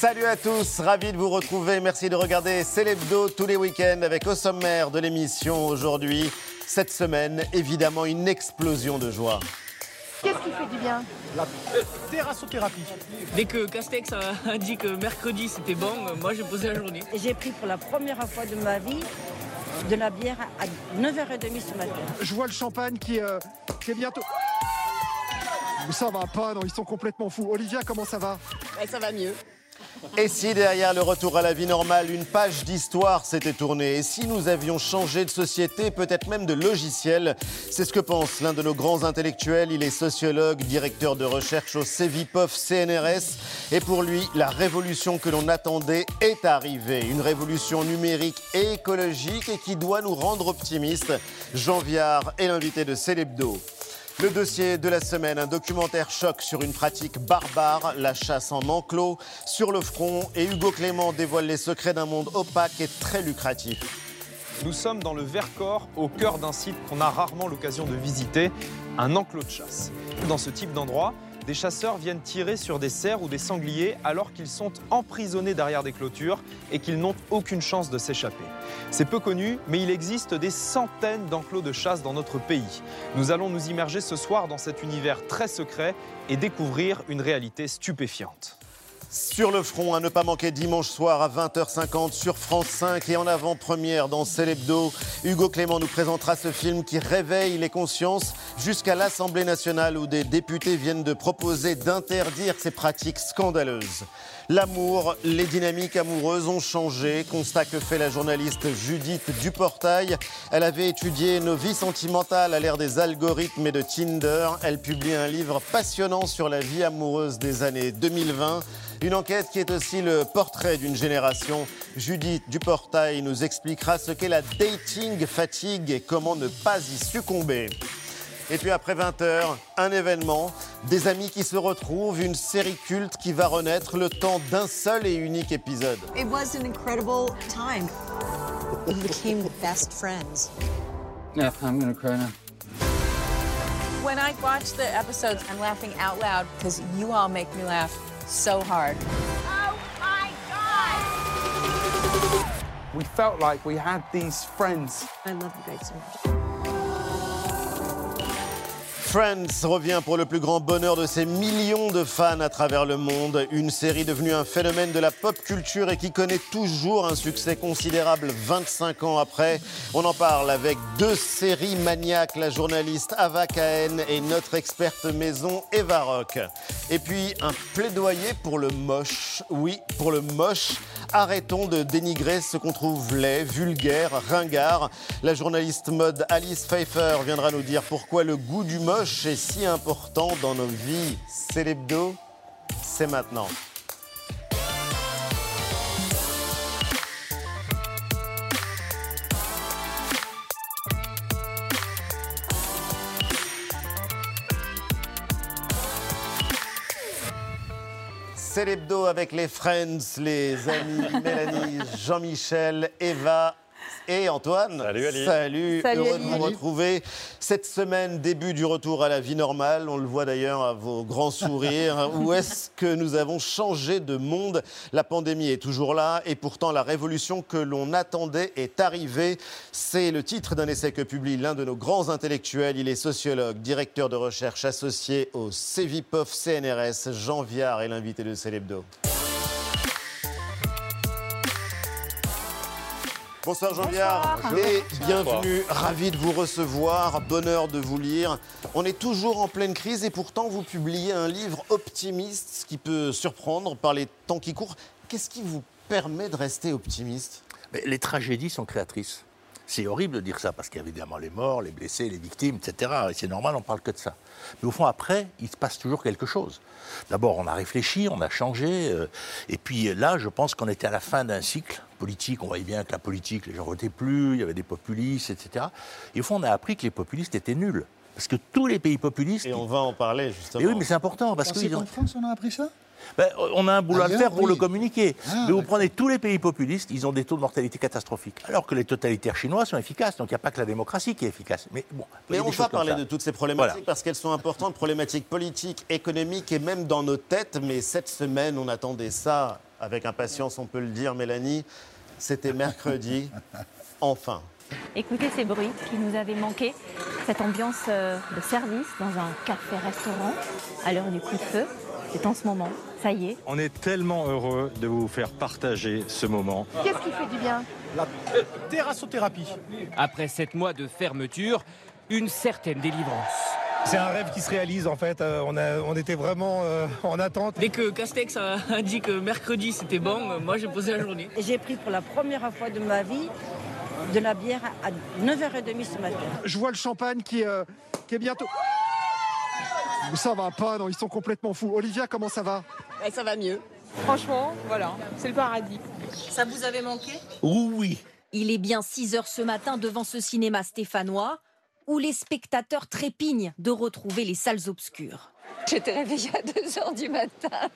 Salut à tous, ravi de vous retrouver. Merci de regarder Célébdo tous les week-ends avec au sommaire de l'émission aujourd'hui, cette semaine, évidemment une explosion de joie. Qu'est-ce qui fait du bien? La terrassothérapie. Dès que Castex a dit que mercredi c'était bon, moi j'ai posé la journée. J'ai pris pour la première fois de ma vie de la bière à 9h30 ce matin. Je vois le champagne qui, euh, qui est bientôt. Ça va pas, non, ils sont complètement fous. Olivia, comment ça va? Ça va mieux. Et si derrière le retour à la vie normale, une page d'histoire s'était tournée Et si nous avions changé de société, peut-être même de logiciel C'est ce que pense l'un de nos grands intellectuels. Il est sociologue, directeur de recherche au CEVIPOF CNRS. Et pour lui, la révolution que l'on attendait est arrivée. Une révolution numérique et écologique et qui doit nous rendre optimistes. Jean Viard est l'invité de Célébdo. Le dossier de la semaine, un documentaire choc sur une pratique barbare, la chasse en enclos, sur le front, et Hugo Clément dévoile les secrets d'un monde opaque et très lucratif. Nous sommes dans le Vercors, au cœur d'un site qu'on a rarement l'occasion de visiter, un enclos de chasse. Dans ce type d'endroit, des chasseurs viennent tirer sur des cerfs ou des sangliers alors qu'ils sont emprisonnés derrière des clôtures et qu'ils n'ont aucune chance de s'échapper. C'est peu connu, mais il existe des centaines d'enclos de chasse dans notre pays. Nous allons nous immerger ce soir dans cet univers très secret et découvrir une réalité stupéfiante. Sur le front, à ne pas manquer dimanche soir à 20h50 sur France 5 et en avant-première dans Célébdo. Hugo Clément nous présentera ce film qui réveille les consciences jusqu'à l'Assemblée nationale où des députés viennent de proposer d'interdire ces pratiques scandaleuses. L'amour, les dynamiques amoureuses ont changé, constat que fait la journaliste Judith Duportail. Elle avait étudié nos vies sentimentales à l'ère des algorithmes et de Tinder. Elle publie un livre passionnant sur la vie amoureuse des années 2020. Une enquête qui est aussi le portrait d'une génération. Judith Duportail nous expliquera ce qu'est la dating fatigue et comment ne pas y succomber. Et puis après 20h, un événement, des amis qui se retrouvent, une série culte qui va renaître le temps d'un seul et unique épisode. It was an incredible time. We became best friends. Yeah, I'm gonna cry now. When I watch the episodes, I'm laughing out loud because you all make me laugh so hard. Oh my God! We felt like we had these friends. I love you guys so much. Friends revient pour le plus grand bonheur de ses millions de fans à travers le monde. Une série devenue un phénomène de la pop culture et qui connaît toujours un succès considérable 25 ans après. On en parle avec deux séries maniaques, la journaliste Ava Cahen et notre experte maison Eva Rock. Et puis un plaidoyer pour le moche. Oui, pour le moche. Arrêtons de dénigrer ce qu'on trouve laid, vulgaire, ringard. La journaliste mode Alice Pfeiffer viendra nous dire pourquoi le goût du moche si important dans nos vies. C'est l'hebdo, c'est maintenant. C'est l'hebdo avec les friends, les amis Mélanie, Jean-Michel, Eva et Antoine. Salut, Ali. Salut, Salut, heureux Ali. de vous retrouver. Cette semaine, début du retour à la vie normale. On le voit d'ailleurs à vos grands sourires. Où est-ce que nous avons changé de monde? La pandémie est toujours là et pourtant la révolution que l'on attendait est arrivée. C'est le titre d'un essai que publie l'un de nos grands intellectuels. Il est sociologue, directeur de recherche associé au CEVIPOF CNRS. Jean Viard est l'invité de Célébdo. Bonsoir Jean Viard et bienvenue, ravi de vous recevoir, bonheur de vous lire. On est toujours en pleine crise et pourtant vous publiez un livre optimiste, ce qui peut surprendre par les temps qui courent. Qu'est-ce qui vous permet de rester optimiste? Mais les tragédies sont créatrices. C'est horrible de dire ça, parce qu'il y a évidemment les morts, les blessés, les victimes, etc. Et c'est normal, on parle que de ça. Mais au fond, après, il se passe toujours quelque chose. D'abord, on a réfléchi, on a changé. euh, et puis là, je pense qu'on était à la fin d'un cycle politique. On voyait bien que la politique, les gens votaient plus, il y avait des populistes, etc. Et au fond, on a appris que les populistes étaient nuls. Parce que tous les pays populistes. Et on va en parler justement. Et oui, mais c'est important, parce que. en France on a appris ça? Ben, on a un boulot à Ailleurs, faire pour oui. le communiquer. Ah, Mais vous prenez tous les pays populistes, ils ont des taux de mortalité catastrophiques. Alors que les totalitaires chinois sont efficaces. Donc il n'y a pas que la démocratie qui est efficace. Mais bon, on va parler de toutes ces problématiques Voilà. parce qu'elles sont importantes, problématiques politiques, économiques et même dans nos têtes. Mais cette semaine, on attendait ça avec impatience, on peut le dire, Mélanie. C'était mercredi, enfin. Écoutez ces bruits qui nous avaient manqué, cette ambiance euh, de service dans un café-restaurant à l'heure du coup de feu. C'est en ce moment, ça y est. On est tellement heureux de vous faire partager ce moment. Qu'est-ce qui fait du bien? La terrassothérapie. Après sept mois de fermeture, une certaine délivrance. C'est un rêve qui se réalise en fait. Euh, on, a, on était vraiment euh, en attente. Dès que Castex a, a dit que mercredi c'était bon, moi j'ai posé la journée. J'ai pris pour la première fois de ma vie de la bière à 9h30 ce matin. Je vois le champagne qui, euh, qui est bientôt. Ça va pas, non, ils sont complètement fous. Olivia, comment ça va Eh, Ça va mieux. Franchement, voilà, c'est le paradis. Ça vous avait manqué Oui. Il est bien 6 heures ce matin devant ce cinéma stéphanois où les spectateurs trépignent de retrouver les salles obscures. J'étais réveillée à 2 heures du matin.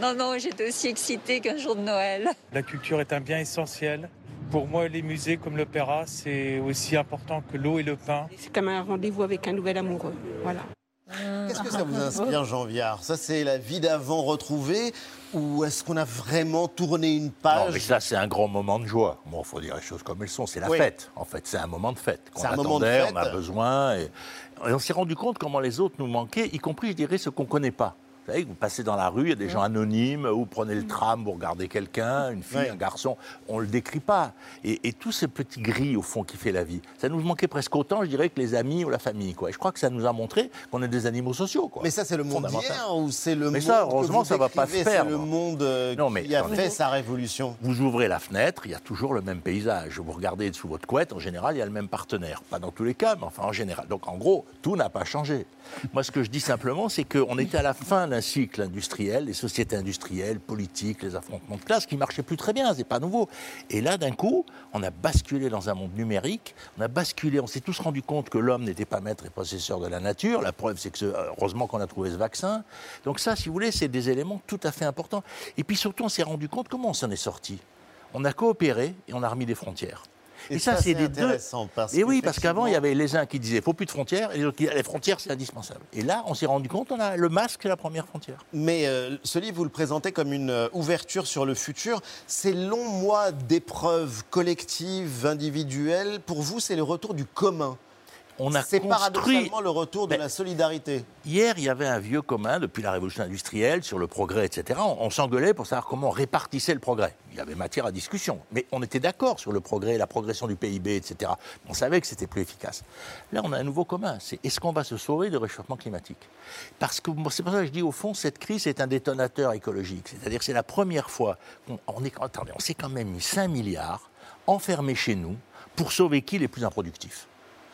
Non, non, j'étais aussi excitée qu'un jour de Noël. La culture est un bien essentiel. Pour moi, les musées comme l'opéra, c'est aussi important que l'eau et le pain. C'est comme un rendez-vous avec un nouvel amoureux. Voilà. Qu'est-ce que ça vous inspire, Jean Viard? Ça, c'est la vie d'avant retrouvée ou est-ce qu'on a vraiment tourné une page Non, mais ça, c'est un grand moment de joie. Bon, il faut dire les choses comme elles sont. C'est la Oui. fête, en fait. C'est un moment de fête. qu'on C'est un moment de attendait, fête. On a besoin. Et, et on s'est rendu compte comment les autres nous manquaient, y compris, je dirais, ceux qu'on ne connaît pas. Vous savez, vous passez dans la rue, il y a des gens anonymes, ou vous prenez le tram, vous regardez quelqu'un, une fille, Ouais. un garçon, on ne le décrit pas. Et, et tous ces petits gris, au fond, qui fait la vie, ça nous manquait presque autant, je dirais, que les amis ou la famille. Quoi. Et je crois que ça nous a montré qu'on est des animaux sociaux. Quoi. Mais ça, c'est le monde d'hier ou c'est le Mais monde ça, que heureusement, vous ça va pas se faire, C'est le monde euh, Non, mais qui a attendez. fait sa révolution. Vous ouvrez la fenêtre, il y a toujours le même paysage. Vous regardez sous votre couette, en général, il y a le même partenaire. Pas dans tous les cas, mais enfin en général. Donc en gros, tout n'a pas changé. Moi, ce que je dis simplement, c'est qu'on était à la fin d'un cycle industriel, les sociétés industrielles, politiques, les affrontements de classe qui marchaient plus très bien, c'est pas nouveau. Et là, d'un coup, on a basculé dans un monde numérique, on a basculé, on s'est tous rendu compte que l'homme n'était pas maître et possesseur de la nature. La preuve, c'est que ce- heureusement qu'on a trouvé ce vaccin. Donc ça, si vous voulez, c'est des éléments tout à fait importants. Et puis surtout, on s'est rendu compte comment on s'en est sorti. On a coopéré et on a remis des frontières. Et ça, c'est c'est des deux. intéressant parce et oui, parce qu'avant, il y avait les uns qui disaient faut plus de frontières et les autres qui disaient les frontières, c'est indispensable. Et là, on s'est rendu compte, on a le masque, c'est la première frontière. Mais euh, ce livre, vous le présentez comme une euh, ouverture sur le futur. Ces longs mois d'épreuves collectives, individuelles, pour vous, c'est le retour du commun. On a C'est construit- paradoxalement le retour de Ben, la solidarité. Hier, il y avait un vieux commun depuis la révolution industrielle sur le progrès, etc. On, on s'engueulait pour savoir comment on répartissait le progrès. Il y avait matière à discussion. Mais on était d'accord sur le progrès, la progression du PIB, etc. On savait que c'était plus efficace. Là, on a un nouveau commun. C'est est-ce qu'on va se sauver du réchauffement climatique? Parce que c'est pour ça que je dis, au fond, cette crise est un détonateur écologique. C'est-à-dire que c'est la première fois qu'on on est, attendez, on s'est quand même mis 5 milliards enfermés chez nous pour sauver qui les plus improductifs?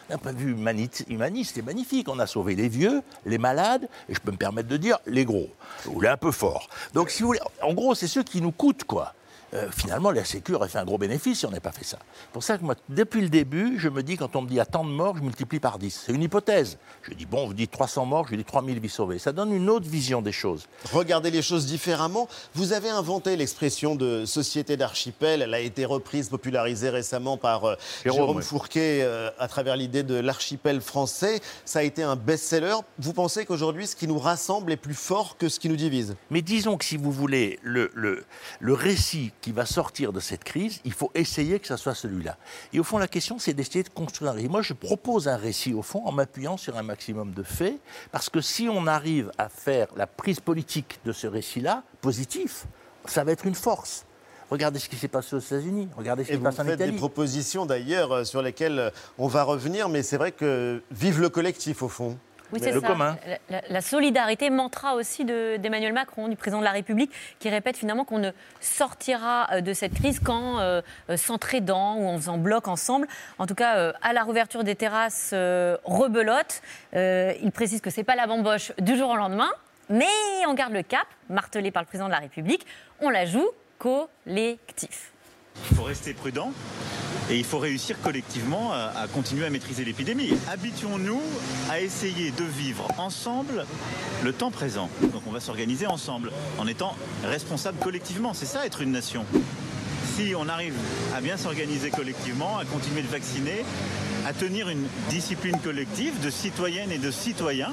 D'un point de vue humaniste, c'est magnifique. On a sauvé les vieux, les malades, et je peux me permettre de dire les gros, ou les un peu forts. Donc, si vous voulez, en gros, c'est ceux qui nous coûtent, quoi. Euh, finalement, la Sécu aurait fait un gros bénéfice si on n'avait pas fait ça. C'est pour ça que moi, depuis le début, je me dis, quand on me dit à tant de morts, je multiplie par 10. C'est une hypothèse. Je dis, bon, vous dites 300 morts, je dis 3000 vies sauvées. Ça donne une autre vision des choses. Regardez les choses différemment. Vous avez inventé l'expression de société d'archipel. Elle a été reprise, popularisée récemment par euh, Jérôme, Jérôme, oui. Fourquet euh, à travers l'idée de l'archipel français. Ça a été un best-seller. Vous pensez qu'aujourd'hui, ce qui nous rassemble est plus fort que ce qui nous divise? Mais disons que si vous voulez, le, le, le récit qui va sortir de cette crise, il faut essayer que ça soit celui-là. Et au fond, la question, c'est d'essayer de construire un récit. Moi, je propose un récit, au fond, en m'appuyant sur un maximum de faits, parce que si on arrive à faire la prise politique de ce récit-là, positif, ça va être une force. Regardez ce qui s'est passé aux États-Unis, regardez ce qui se vous passe en faites Italie. des propositions d'ailleurs euh, sur lesquelles euh, on va revenir, mais c'est vrai que vive le collectif au fond. Oui, c'est ça. La, la- la solidarité mantra aussi de- d'Emmanuel Macron, du président de la République, qui répète finalement qu'on ne sortira euh, de cette crise qu'en euh, euh, s'entraidant ou en faisant bloc ensemble. En tout cas, euh, à la réouverture des terrasses, euh, rebelote. Il précise que c'est pas la bamboche du jour au lendemain, mais on garde le cap, martelé par le président de la République. On la joue collectif. Il faut rester prudent et il faut réussir collectivement à, continuer à maîtriser l'épidémie. Habituons-nous à essayer de vivre ensemble le temps présent. Donc on va s'organiser ensemble en étant responsables collectivement. C'est ça être une nation. Si on arrive à bien s'organiser collectivement, à continuer de vacciner, à tenir une discipline collective de citoyennes et de citoyens,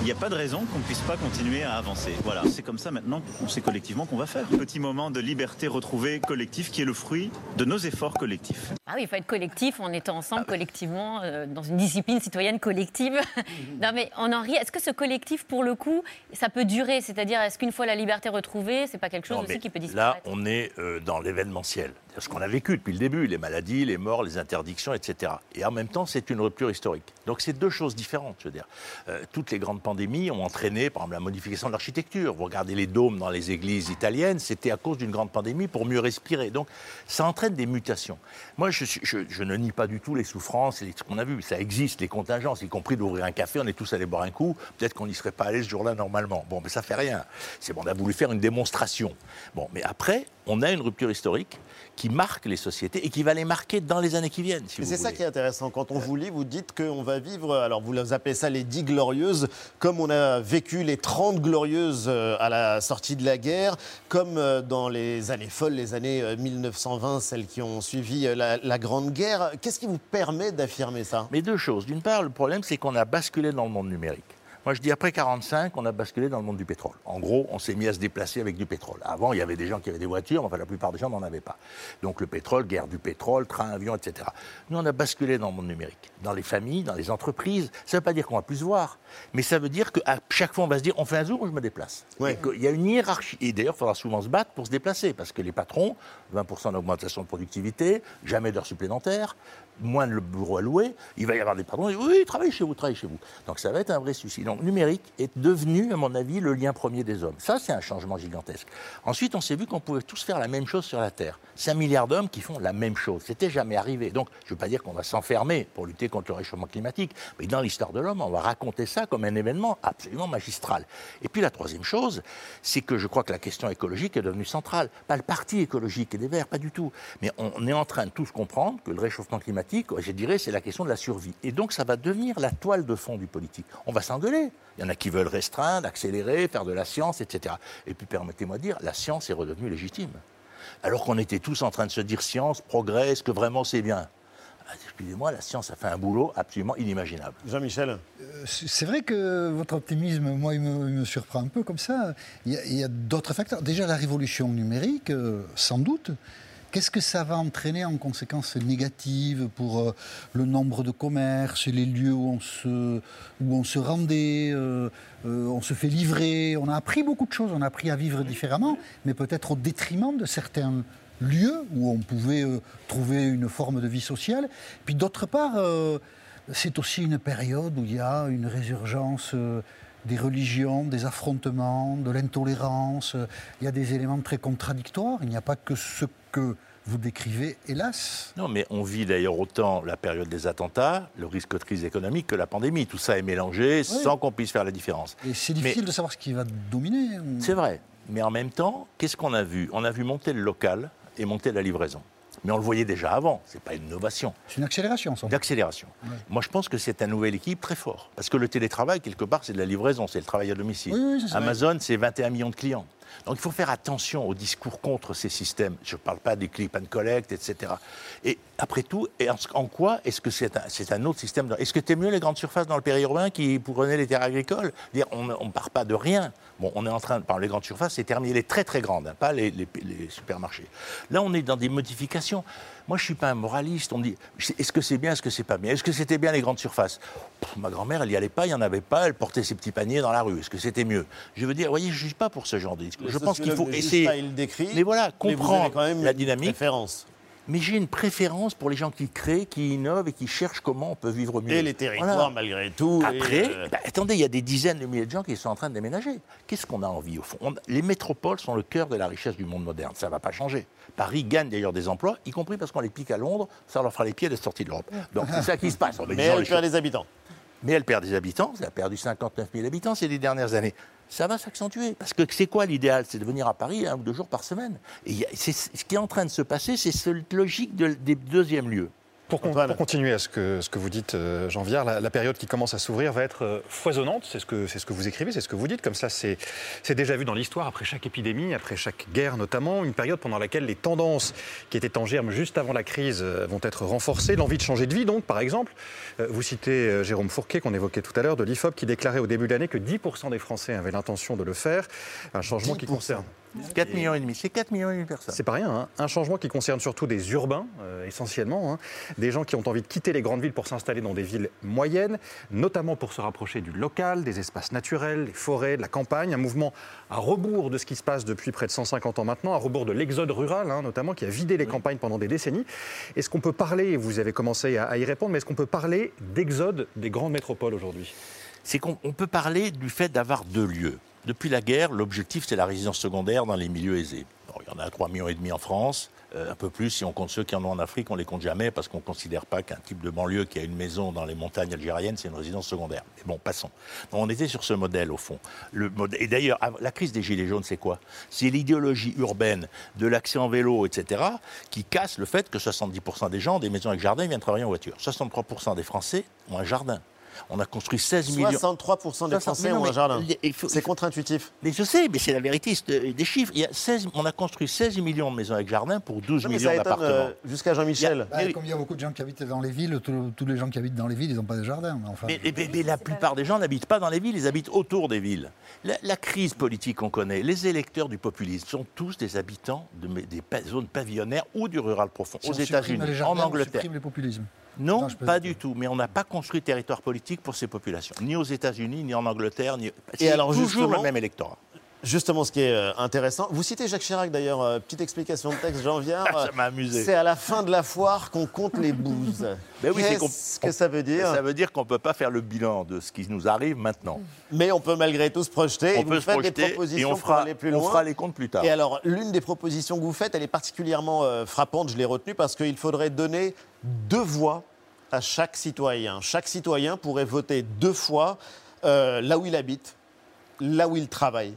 il n'y a pas de raison qu'on ne puisse pas continuer à avancer. Voilà, c'est comme ça maintenant qu'on sait collectivement qu'on va faire. Petit moment de liberté retrouvée collective qui est le fruit de nos efforts collectifs. Ah oui, il faut être collectif en étant ensemble collectivement euh, dans une discipline citoyenne collective. non mais on en rit. Est-ce que ce collectif, pour le coup, ça peut durer? C'est-à-dire, est-ce qu'une fois la liberté retrouvée, c'est pas quelque chose Non, aussi qui peut Là, disparaître? on est euh, dans l'événementiel. C'est Ce qu'on a vécu depuis le début, les maladies, les morts, les interdictions, etc. Et en même temps, c'est une rupture historique. Donc c'est deux choses différentes, je veux dire. Euh, toutes les grandes pandémies ont entraîné, par exemple, la modification de l'architecture. Vous regardez les dômes dans les églises italiennes, c'était à cause d'une grande pandémie pour mieux respirer. Donc ça entraîne des mutations. Moi, je, ne nie pas du tout les souffrances les- ce qu'on a vu. Ça existe, les contingences, y compris d'ouvrir un café, on est tous allés boire un coup. Peut-être qu'on n'y serait pas allé ce jour-là normalement. Bon, mais ça fait rien. C'est bon, on a voulu faire une démonstration. Bon, mais après, on a une rupture historique qui marque les sociétés et qui va les marquer dans les années qui viennent. Si c'est ça qui est intéressant. Quand on vous lit, vous dites qu'on va vivre, alors vous appelez ça les dix glorieuses, comme on a vécu les 30 glorieuses euh, à la sortie de la guerre, comme euh, dans les années folles, les années euh, 1920, celles qui ont suivi euh, la, la Grande Guerre. Qu'est-ce qui vous permet d'affirmer ça? Mais deux choses. D'une part, le problème, c'est qu'on a basculé dans le monde numérique. Moi, je dis après 45, on a basculé dans le monde du pétrole. En gros, on s'est mis à se déplacer avec du pétrole. Avant, il y avait des gens qui avaient des voitures, mais enfin, la plupart des gens n'en avaient pas. Donc, le pétrole, guerre du pétrole, train, avion, etc. Nous, on a basculé dans le monde numérique. Dans les familles, dans les entreprises. Ça ne veut pas dire qu'on va plus se voir, mais ça veut dire qu'à chaque fois, on va se dire, on fait un zoom ou je me déplace. Qu'il y a une hiérarchie. Et d'ailleurs, il faudra souvent se battre pour se déplacer, parce que les patrons, 20% d'augmentation de productivité, jamais d'heures supplémentaires, moins de bureaux à louer, il va y avoir des patrons disent, oui, travaillez chez vous, travaillez chez vous. Donc ça va être un vrai souci. Donc numérique est devenu, à mon avis, le lien premier des hommes. Ça, c'est un changement gigantesque. Ensuite, on s'est vu qu'on pouvait tous faire la même chose sur la Terre. 5 milliards d'hommes qui font la même chose. C'était jamais arrivé. Donc, je ne veux pas dire qu'on va s'enfermer pour lutter contre le réchauffement climatique, mais dans l'histoire de l'homme, on va raconter ça comme un événement absolument magistral. Et puis la troisième chose, c'est que je crois que la question écologique est devenue centrale. Pas le parti écologique et des Verts, pas du tout. Mais on est en train de tous comprendre que le réchauffement climatique, je dirais, c'est la question de la survie. Et donc, ça va devenir la toile de fond du politique. On va s'engueuler. Il y en a qui veulent restreindre, accélérer, faire de la science, etc. Et puis, permettez-moi de dire, la science est redevenue légitime. Alors qu'on était tous en train de se dire science, progrès, est-ce que vraiment c'est bien Ah, Excusez-moi, la science a fait un boulot absolument inimaginable. Jean-Michel C'est vrai que votre optimisme, moi, il me, il me surprend un peu comme ça. Il y a, il y a d'autres facteurs. Déjà, la révolution numérique, euh, sans doute. Qu'est-ce que ça va entraîner en conséquences négatives pour euh, le nombre de commerces, les lieux où on se, où on se rendait, euh, euh, on se fait livrer? On a appris beaucoup de choses, on a appris à vivre différemment, mais peut-être au détriment de certains lieux où on pouvait trouver une forme de vie sociale. Puis d'autre part, c'est aussi une période où il y a une résurgence des religions, des affrontements, de l'intolérance. Il y a des éléments très contradictoires. Il n'y a pas que ce que vous décrivez, hélas. Non, mais on vit d'ailleurs autant la période des attentats, le risque de crise économique que la pandémie. Tout ça est mélangé sans qu'on puisse faire la différence. Et c'est difficile de savoir ce qui va dominer. C'est vrai. Mais en même temps, qu'est-ce qu'on a vu? On a vu monter le local et monter la livraison. Mais on le voyait déjà avant, ce n'est pas une innovation. C'est une accélération, ça. Une accélération. Moi, je pense que c'est un nouvel équilibre très fort. Parce que le télétravail, quelque part, c'est de la livraison, c'est le travail à domicile. Oui, oui. Amazon, c'est 21 millions de clients. Donc il faut faire attention au discours contre ces systèmes. Je ne parle pas des clip and collect, etc. Et après tout, en, quoi est-ce que c'est un, autre système Est-ce que c'est mieux les grandes surfaces dans le périurbain qui prenaient les terres agricoles? On ne part pas de rien. Bon, on est en train de parler grandes surfaces, c'est terminé les très très grandes, hein, pas les, les- les supermarchés. Là, on est dans des modifications. Moi, je ne suis pas un moraliste. On me dit, est-ce que c'est bien, est-ce que c'est pas bien? Est-ce que c'était bien les grandes surfaces? Pff, Ma grand-mère, elle n'y allait pas, il n'y en avait pas, elle portait ses petits paniers dans la rue. Est-ce que c'était mieux? Je veux dire, vous voyez, je ne suis pas pour ce genre de discours. Je pense qu'il faut essayer. Décrit, mais voilà, mais vous comprendre avez quand même la dynamique. préférence. Mais j'ai une préférence pour les gens qui créent, qui innovent et qui cherchent comment on peut vivre mieux. Et les territoires, Voilà. malgré tout. Après, euh, bah, attendez, il y a des dizaines de milliers de gens qui sont en train de déménager. Qu'est-ce qu'on a envie au fond? On- Les métropoles sont le cœur de la richesse du monde moderne. Ça ne va pas changer. Paris gagne d'ailleurs des emplois, y compris parce qu'on les pique à Londres. Ça leur fera les pieds de sortie de l'Europe. Donc c'est ça qui se passe. Mais elle perd des habitants. Mais elle perd des habitants. Elle a perdu 59 000 habitants ces dix dernières années. Ça va s'accentuer. Parce que c'est quoi l'idéal? C'est de venir à Paris un ou deux jours par semaine. Et ce qui est en train de se passer, c'est cette logique de- des deuxièmes lieux. Pour, con- pour continuer à ce que, ce que vous dites, euh, Jean Viard, la, la période qui commence à s'ouvrir va être euh, foisonnante. C'est ce, que, c'est ce que vous écrivez, c'est ce que vous dites. Comme ça, c'est déjà vu dans l'histoire, après chaque épidémie, après chaque guerre notamment. Une période pendant laquelle les tendances qui étaient en germe juste avant la crise euh, vont être renforcées. L'envie de changer de vie, donc, par exemple. Vous citez Jérôme Fourquet, qu'on évoquait tout à l'heure, de l'IFOP, qui déclarait au début de l'année que 10% des Français avaient l'intention de le faire. Un changement qui concerne 4 millions et demi, c'est 4 millions et demi de personnes. c'est pas rien, hein. un changement qui concerne surtout des urbains, euh, essentiellement, hein. des gens qui ont envie de quitter les grandes villes pour s'installer dans des villes moyennes, notamment pour se rapprocher du local, des espaces naturels, des forêts, de la campagne, un mouvement à rebours de ce qui se passe depuis près de 150 ans maintenant, à rebours de l'exode rural, hein, notamment, qui a vidé les campagnes pendant des décennies. Est-ce qu'on peut parler, et vous avez commencé à, à y répondre, mais est-ce qu'on peut parler d'exode des grandes métropoles aujourd'hui? C'est qu'on on peut parler du fait d'avoir deux lieux. Depuis la guerre, l'objectif, c'est la résidence secondaire dans les milieux aisés. Il y en a 3,5 millions et demi en France, euh, un peu plus si on compte ceux qui en ont en Afrique, on les compte jamais parce qu'on ne considère pas qu'un type de banlieue qui a une maison dans les montagnes algériennes, c'est une résidence secondaire. Mais bon, passons. On était sur ce modèle, au fond. Et d'ailleurs, la crise des Gilets jaunes, c'est quoi? C'est l'idéologie urbaine de l'accès en vélo, etc., qui casse le fait que 70% des gens des maisons avec jardin viennent travailler en voiture. 63% des Français ont un jardin. On a construit 16 millions. 63% des 60 Français non, ont un jardin. C'est contre-intuitif. Mais je sais, mais c'est la vérité c'est, euh, des chiffres. Il y a 16, on a construit 16 millions de maisons avec jardin pour 12 Non, millions d'appartements. euh, jusqu'à Jean-Michel. Bah, comme il y a beaucoup de gens qui habitent dans les villes, tous les gens qui habitent dans les villes, ils n'ont pas de jardin. mais Enfin, Mais, mais- mais la plupart des gens n'habitent pas dans les villes, ils habitent autour des villes. La, la crise politique qu'on connaît, les électeurs du populisme sont tous des habitants de, des zones pavillonnaires ou du rural profond, si aux États-Unis, en jardins, on Angleterre. supprime les populismes. Non, pas du tout. Mais on n'a pas construit de territoire politique pour ces populations, ni aux États-Unis, ni en Angleterre. Ni... C'est alors, toujours le même électorat. Justement, ce qui est euh, intéressant, vous citez Jacques Chirac d'ailleurs, euh, petite explication de texte, Jean Viard. Ça m'a amusé. C'est à la fin de la foire qu'on compte les bouses. Ben oui, Qu'est-ce que ça veut dire? Ça veut dire qu'on ne peut pas faire le bilan de ce qui nous arrive maintenant. Mais on peut malgré tout se projeter. On et vous peut se faites projeter des propositions et on pour fera- aller plus on loin. fera les comptes plus tard. Et alors, l'une des propositions que vous faites, elle est particulièrement euh, frappante. Je l'ai retenue parce qu'il faudrait donner deux voix à chaque citoyen. Chaque citoyen pourrait voter deux fois euh, là où il habite, là où il travaille.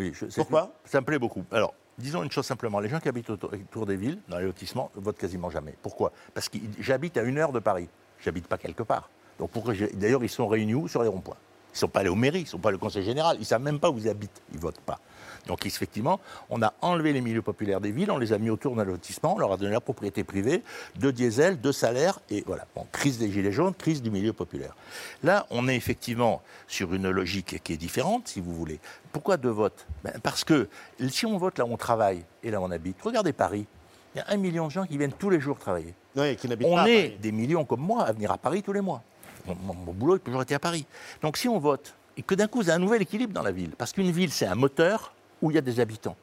Oui, je- c'est- Pourquoi Ça me plaît beaucoup. Alors, disons une chose simplement. Les gens qui habitent autour, autour des villes, dans les lotissements, ne votent quasiment jamais. Pourquoi? Parce que j'habite à une heure de Paris. J'habite pas quelque part. Donc, pourquoi D'ailleurs, ils sont réunis où? Sur les ronds-points. Ils ne sont pas allés aux mairies, ils ne sont pas au conseil général. Ils ne savent même pas où ils habitent. Ils ne votent pas. Donc, effectivement, on a enlevé les milieux populaires des villes, on les a mis autour d'un lotissement, on leur a donné la propriété privée, de diesel, de salaire, et voilà. Bon, crise des gilets jaunes, crise du milieu populaire. Là, on est effectivement sur une logique qui est différente, si vous voulez. Pourquoi deux votes? Ben, Parce que si on vote là où on travaille et là où on habite, regardez Paris. Il y a un million de gens qui viennent tous les jours travailler. Oui, qui n'habitent On pas est des millions comme moi à venir à Paris tous les mois. Mon, mon- mon boulot a toujours été à Paris. Donc si on vote, et que d'un coup, vous avez un nouvel équilibre dans la ville, parce qu'une ville, c'est un moteur où il y a des habitants.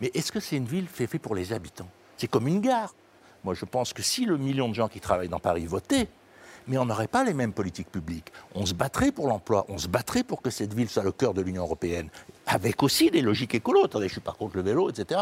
Mais est-ce que c'est une ville fait, fait pour les habitants? C'est comme une gare. Moi, je pense que si le million de gens qui travaillent dans Paris votaient, mais on n'aurait pas les mêmes politiques publiques. On se battrait pour l'emploi, on se battrait pour que cette ville soit le cœur de l'Union européenne, avec aussi des logiques écolo. Attendez, je suis pas contre le vélo, etc.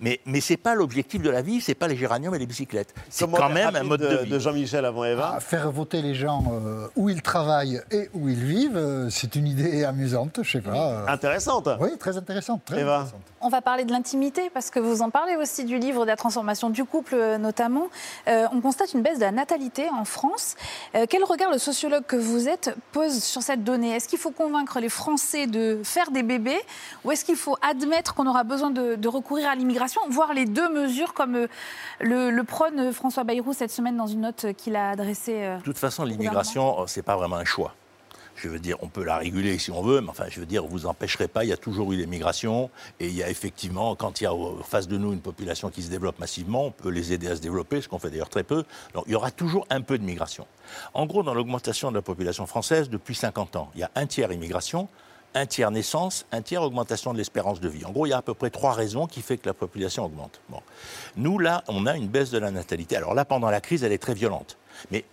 Mais, mais ce n'est pas l'objectif de la vie, c'est pas les géraniums et les bicyclettes. C'est quand même un mode de, de, vie. de Jean-Michel avant Eva. Ah, faire voter les gens euh, où ils travaillent et où ils vivent, euh, c'est une idée amusante, je sais pas. euh. Intéressante. Oui, très intéressante. Très Eva. intéressante. On va parler de l'intimité, parce que vous en parlez aussi du livre de la transformation du couple, notamment. Euh, on constate une baisse de la natalité en France. Euh, quel regard le sociologue que vous êtes pose sur cette donnée? Est-ce qu'il faut convaincre les Français de faire des bébés ou est-ce qu'il faut admettre qu'on aura besoin de, de recourir à l'immigration, voire les deux mesures, comme euh, le, le prône euh, François Bayrou cette semaine dans une note qu'il a adressée euh, De toute façon, l'immigration, euh, c'est pas vraiment un choix. Je veux dire, on peut la réguler si on veut, mais enfin, je veux dire, vous empêcherez pas. Il y a toujours eu l'immigration, et il y a effectivement, quand il y a face de nous une population qui se développe massivement, on peut les aider à se développer, ce qu'on fait d'ailleurs très peu. Donc, il y aura toujours un peu de migration. En gros, dans l'augmentation de la population française depuis 50 ans, il y a un tiers immigration, un tiers naissance, un tiers augmentation de l'espérance de vie. En gros, il y a à peu près trois raisons qui font que la population augmente. Bon. Nous, là, on a une baisse de la natalité. Alors là, pendant la crise, elle est très violente. Mais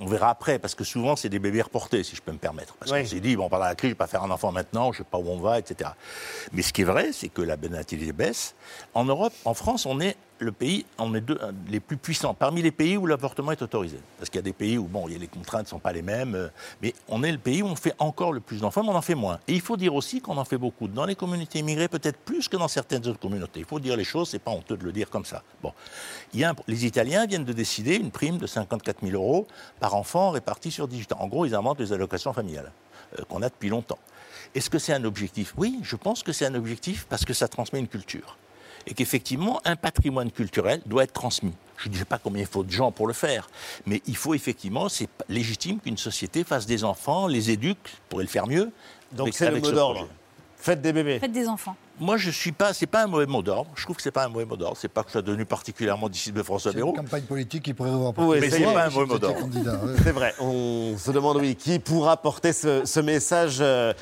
on verra après, parce que souvent, c'est des bébés reportés, si je peux me permettre. Parce Oui. qu'on s'est dit, bon, pendant la crise, je ne vais pas faire un enfant maintenant, je ne sais pas où on va, etc. Mais ce qui est vrai, c'est que la natalité baisse. En Europe, en France, on est le pays, on est deux, un- les plus puissants, parmi les pays où l'avortement est autorisé. Parce qu'il y a des pays où, bon, les contraintes ne sont pas les mêmes, euh, mais on est le pays où on fait encore le plus d'enfants, mais on en fait moins. Et il faut dire aussi qu'on en fait beaucoup dans les communautés immigrées, peut-être plus que dans certaines autres communautés. Il faut dire les choses, c'est pas honteux de le dire comme ça. Bon, les Italiens viennent de décider une prime de 54 000 euros par enfant répartie sur 18 ans. En gros, ils inventent les allocations familiales euh, qu'on a depuis longtemps. Est-ce que c'est un objectif? Oui, je pense que c'est un objectif parce que ça transmet une culture. Et qu'effectivement, un patrimoine culturel doit être transmis. Je ne sais pas combien il faut de gens pour le faire, mais il faut effectivement, c'est légitime qu'une société fasse des enfants, les éduque, pourrait le faire mieux. Donc c'est le mot ce d'ordre. Faites des bébés. Faites des enfants. Moi, je suis pas, c'est pas un mauvais mot d'ordre. Je trouve que c'est pas un mauvais mot d'ordre. C'est pas que je sois devenu particulièrement disciple de François C'est une Bayrou. campagne politique qui pourrait avoir Oui, Mais c'est pas un mauvais mot d'ordre. ouais. C'est vrai, on se demande, oui, qui pourra porter ce, ce message euh,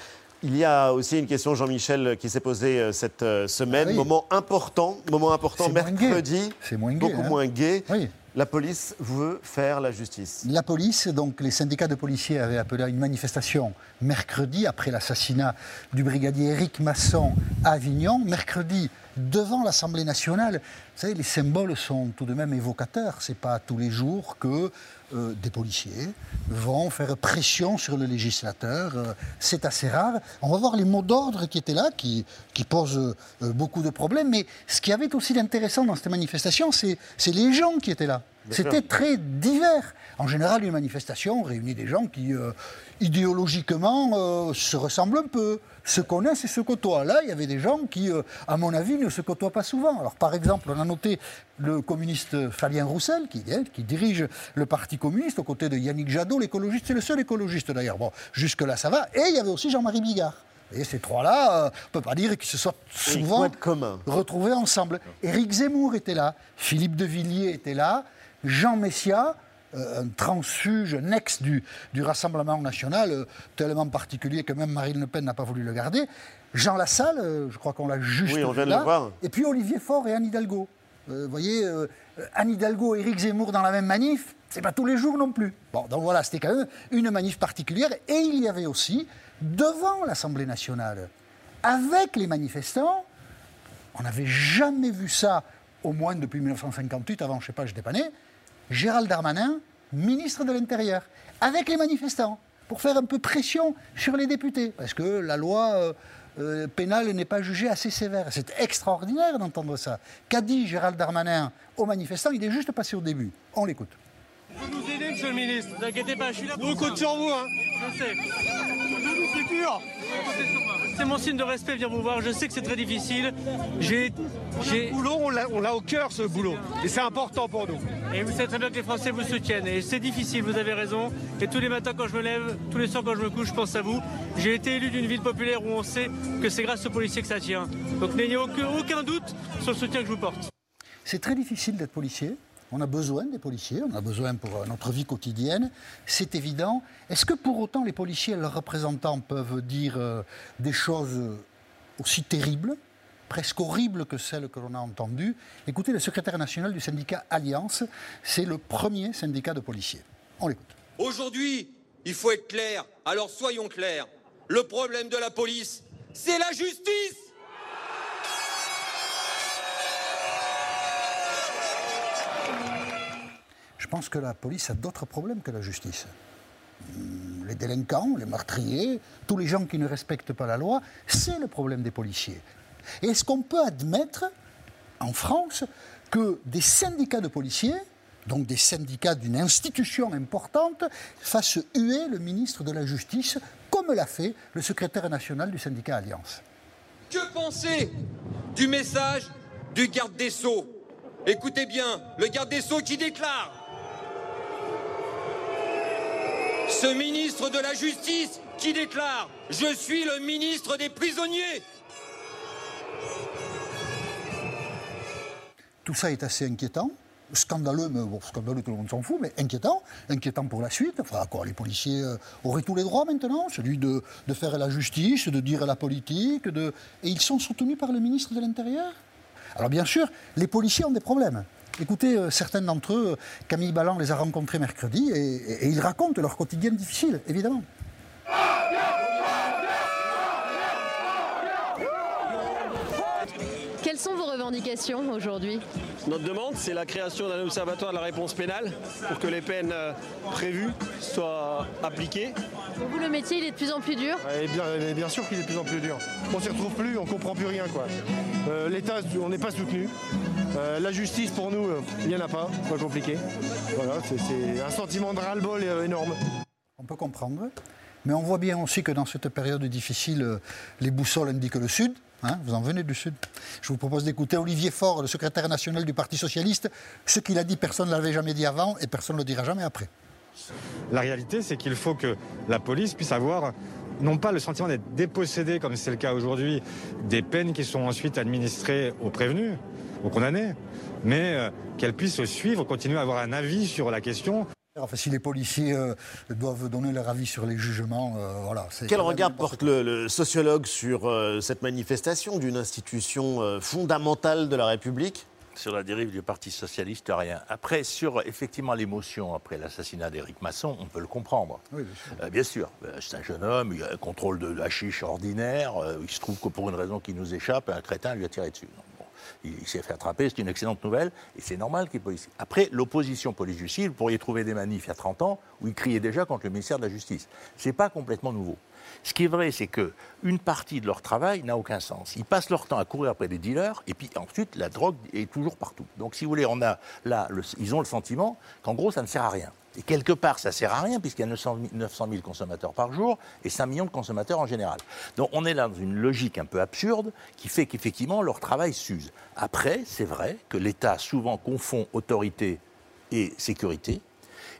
il y a aussi une question, Jean-Michel, qui s'est posée euh, cette euh, semaine. Ah oui. Moment important, moment important, mercredi. C'est moins gai, Beaucoup hein. moins gai. Oui. La police veut faire la justice. La police, donc les syndicats de policiers avaient appelé à une manifestation mercredi après l'assassinat du brigadier Éric Masson à Avignon. Mercredi, devant l'Assemblée nationale, vous savez, les symboles sont tout de même évocateurs. C'est pas tous les jours que euh, des policiers vont faire pression sur le législateur. Euh, c'est assez rare. On va voir les mots d'ordre qui étaient là, qui, qui posent euh, beaucoup de problèmes. Mais ce qui avait aussi d'intéressant dans cette manifestation, c'est les gens qui étaient là. C'était très divers. En général, une manifestation réunit des gens qui, idéologiquement, se ressemblent un peu, se connaissent et se côtoient. Là, il y avait des gens qui, euh, à mon avis, ne se côtoient pas souvent. Alors, par exemple, on a noté le communiste Fabien Roussel, qui, hein, qui dirige le Parti communiste, aux côtés de Yannick Jadot, l'écologiste. C'est le seul écologiste, d'ailleurs. Bon, jusque-là, ça va. Et il y avait aussi Jean-Marie Bigard. Et ces trois-là, euh, on ne peut pas dire qu'ils se soient souvent retrouvés ensemble. Éric Zemmour était là, Philippe de Villiers était là, Jean Messia, un transfuge, un ex du, du Rassemblement national, euh, tellement particulier que même Marine Le Pen n'a pas voulu le garder. Jean Lassalle, euh, je crois qu'on l'a juste Oui, on vient de là. le voir. Et puis Olivier Faure et Anne Hidalgo. Euh, Vous voyez, Anne Hidalgo et Éric Zemmour dans la même manif, c'est pas tous les jours non plus. Bon, donc voilà, c'était quand même une manif particulière. Et il y avait aussi, devant l'Assemblée nationale, avec les manifestants, on n'avait jamais vu ça, au moins depuis 1958, avant, je ne sais pas, je n'étais pas né, Gérald Darmanin, ministre de l'Intérieur, avec les manifestants, pour faire un peu pression sur les députés, parce que la loi euh, euh, pénale n'est pas jugée assez sévère. C'est extraordinaire d'entendre ça. Qu'a dit Gérald Darmanin aux manifestants? Il est juste passé au début. On l'écoute. Vous aider, monsieur le ministre. Ne vous inquiétez pas, je suis là pour On compte sur vous, hein. Je sais. C'est dur. C'est mon signe de respect, venir vous voir. Je sais que c'est très difficile. J'ai. Boulot, on l'a- on l'a au cœur ce boulot. Et c'est important pour nous. Et vous savez très bien que les Français vous soutiennent. Et c'est difficile, vous avez raison. Et tous les matins quand je me lève, tous les soirs quand je me couche, je pense à vous. J'ai été élu d'une ville populaire où on sait que c'est grâce aux policiers que ça tient. Donc n'ayez aucun, doute sur le soutien que je vous porte. C'est très difficile d'être policier. On a besoin des policiers, on a besoin pour euh, notre vie quotidienne, c'est évident. Est-ce que pour autant les policiers et leurs représentants peuvent dire euh, des choses euh, aussi terribles, presque horribles que celles que l'on a entendues Écoutez, le secrétaire national du syndicat Alliance, c'est le premier syndicat de policiers. On l'écoute. Aujourd'hui, il faut être clair. Alors soyons clairs. Le problème de la police, c'est la justice. Je pense que la police a d'autres problèmes que la justice. Hum, Les délinquants, les meurtriers, tous les gens qui ne respectent pas la loi, c'est le problème des policiers. Est-ce qu'on peut admettre, en France, que des syndicats de policiers, donc des syndicats d'une institution importante, fassent huer le ministre de la Justice, comme l'a fait le secrétaire national du syndicat Alliance? Que penser du message du garde des Sceaux? Écoutez bien, le garde des Sceaux qui déclare Ce ministre de la Justice qui déclare Je suis le ministre des prisonniers Tout ça est assez inquiétant. Scandaleux, mais bon, scandaleux, tout le monde s'en fout, mais inquiétant. Inquiétant pour la suite. Enfin, quoi, les policiers euh, auraient tous les droits maintenant, celui de, de faire la justice, de dire la politique, de... et ils sont soutenus par le ministre de l'Intérieur. Alors bien sûr, les policiers ont des problèmes. Écoutez, euh, certains d'entre eux, Camille Balland les a rencontrés mercredi, et, ils racontent leur quotidien difficile, évidemment. Quelle sont vos revendications aujourd'hui Notre demande, c'est la création d'un observatoire de la réponse pénale pour que les peines euh, prévues soient appliquées. Pour vous, le métier, il est de plus en plus dur? Et bien, et bien sûr qu'il est de plus en plus dur. On s'y retrouve plus, on comprend plus rien. quoi. Euh, L'État, on n'est pas soutenu. Euh, la justice, pour nous, euh, il n'y en a pas, c'est pas compliqué. Voilà, c'est- un sentiment de ras-le-bol énorme. On peut comprendre. Mais on voit bien aussi que dans cette période difficile, les boussoles indiquent le Sud. Hein, vous en venez du Sud. Je vous propose d'écouter Olivier Faure, le secrétaire national du Parti Socialiste. Ce qu'il a dit, personne ne l'avait jamais dit avant et personne ne le dira jamais après. La réalité, c'est qu'il faut que la police puisse avoir non pas le sentiment d'être dépossédé, comme c'est le cas aujourd'hui, des peines qui sont ensuite administrées aux prévenus, aux condamnés, mais euh, qu'elle puisse suivre, continuer à avoir un avis sur la question. Enfin, si les policiers euh, doivent donner leur avis sur les jugements, euh, voilà. Quel regard porte le, le sociologue sur euh, cette manifestation d'une institution euh, fondamentale de la République? Sur la dérive du Parti Socialiste, rien. Après, sur effectivement l'émotion après l'assassinat d'Éric Masson, on peut le comprendre. Oui, bien sûr. Euh, c'est un jeune homme, il a un contrôle de la chiche ordinaire, euh, il se trouve que pour une raison qui nous échappe, un crétin lui a tiré dessus. Il, s'est fait attraper, c'est une excellente nouvelle, et c'est normal qu'il police. Après, l'opposition police-justice, vous pourriez trouver des manifs il y a 30 ans où il criait déjà contre le ministère de la Justice. C'est pas complètement nouveau. Ce qui est vrai, c'est que une partie de leur travail n'a aucun sens. Ils passent leur temps à courir après des dealers, et puis ensuite, la drogue est toujours partout. Donc, si vous voulez, on a là, ils ont le sentiment qu'en gros, ça ne sert à rien. Et quelque part, ça sert à rien, puisqu'il y a 900 000, 900 000 consommateurs par jour et 5 millions de consommateurs en général. Donc, on est là dans une logique un peu absurde qui fait qu'effectivement, leur travail s'use. Après, c'est vrai que l'État souvent confond autorité et sécurité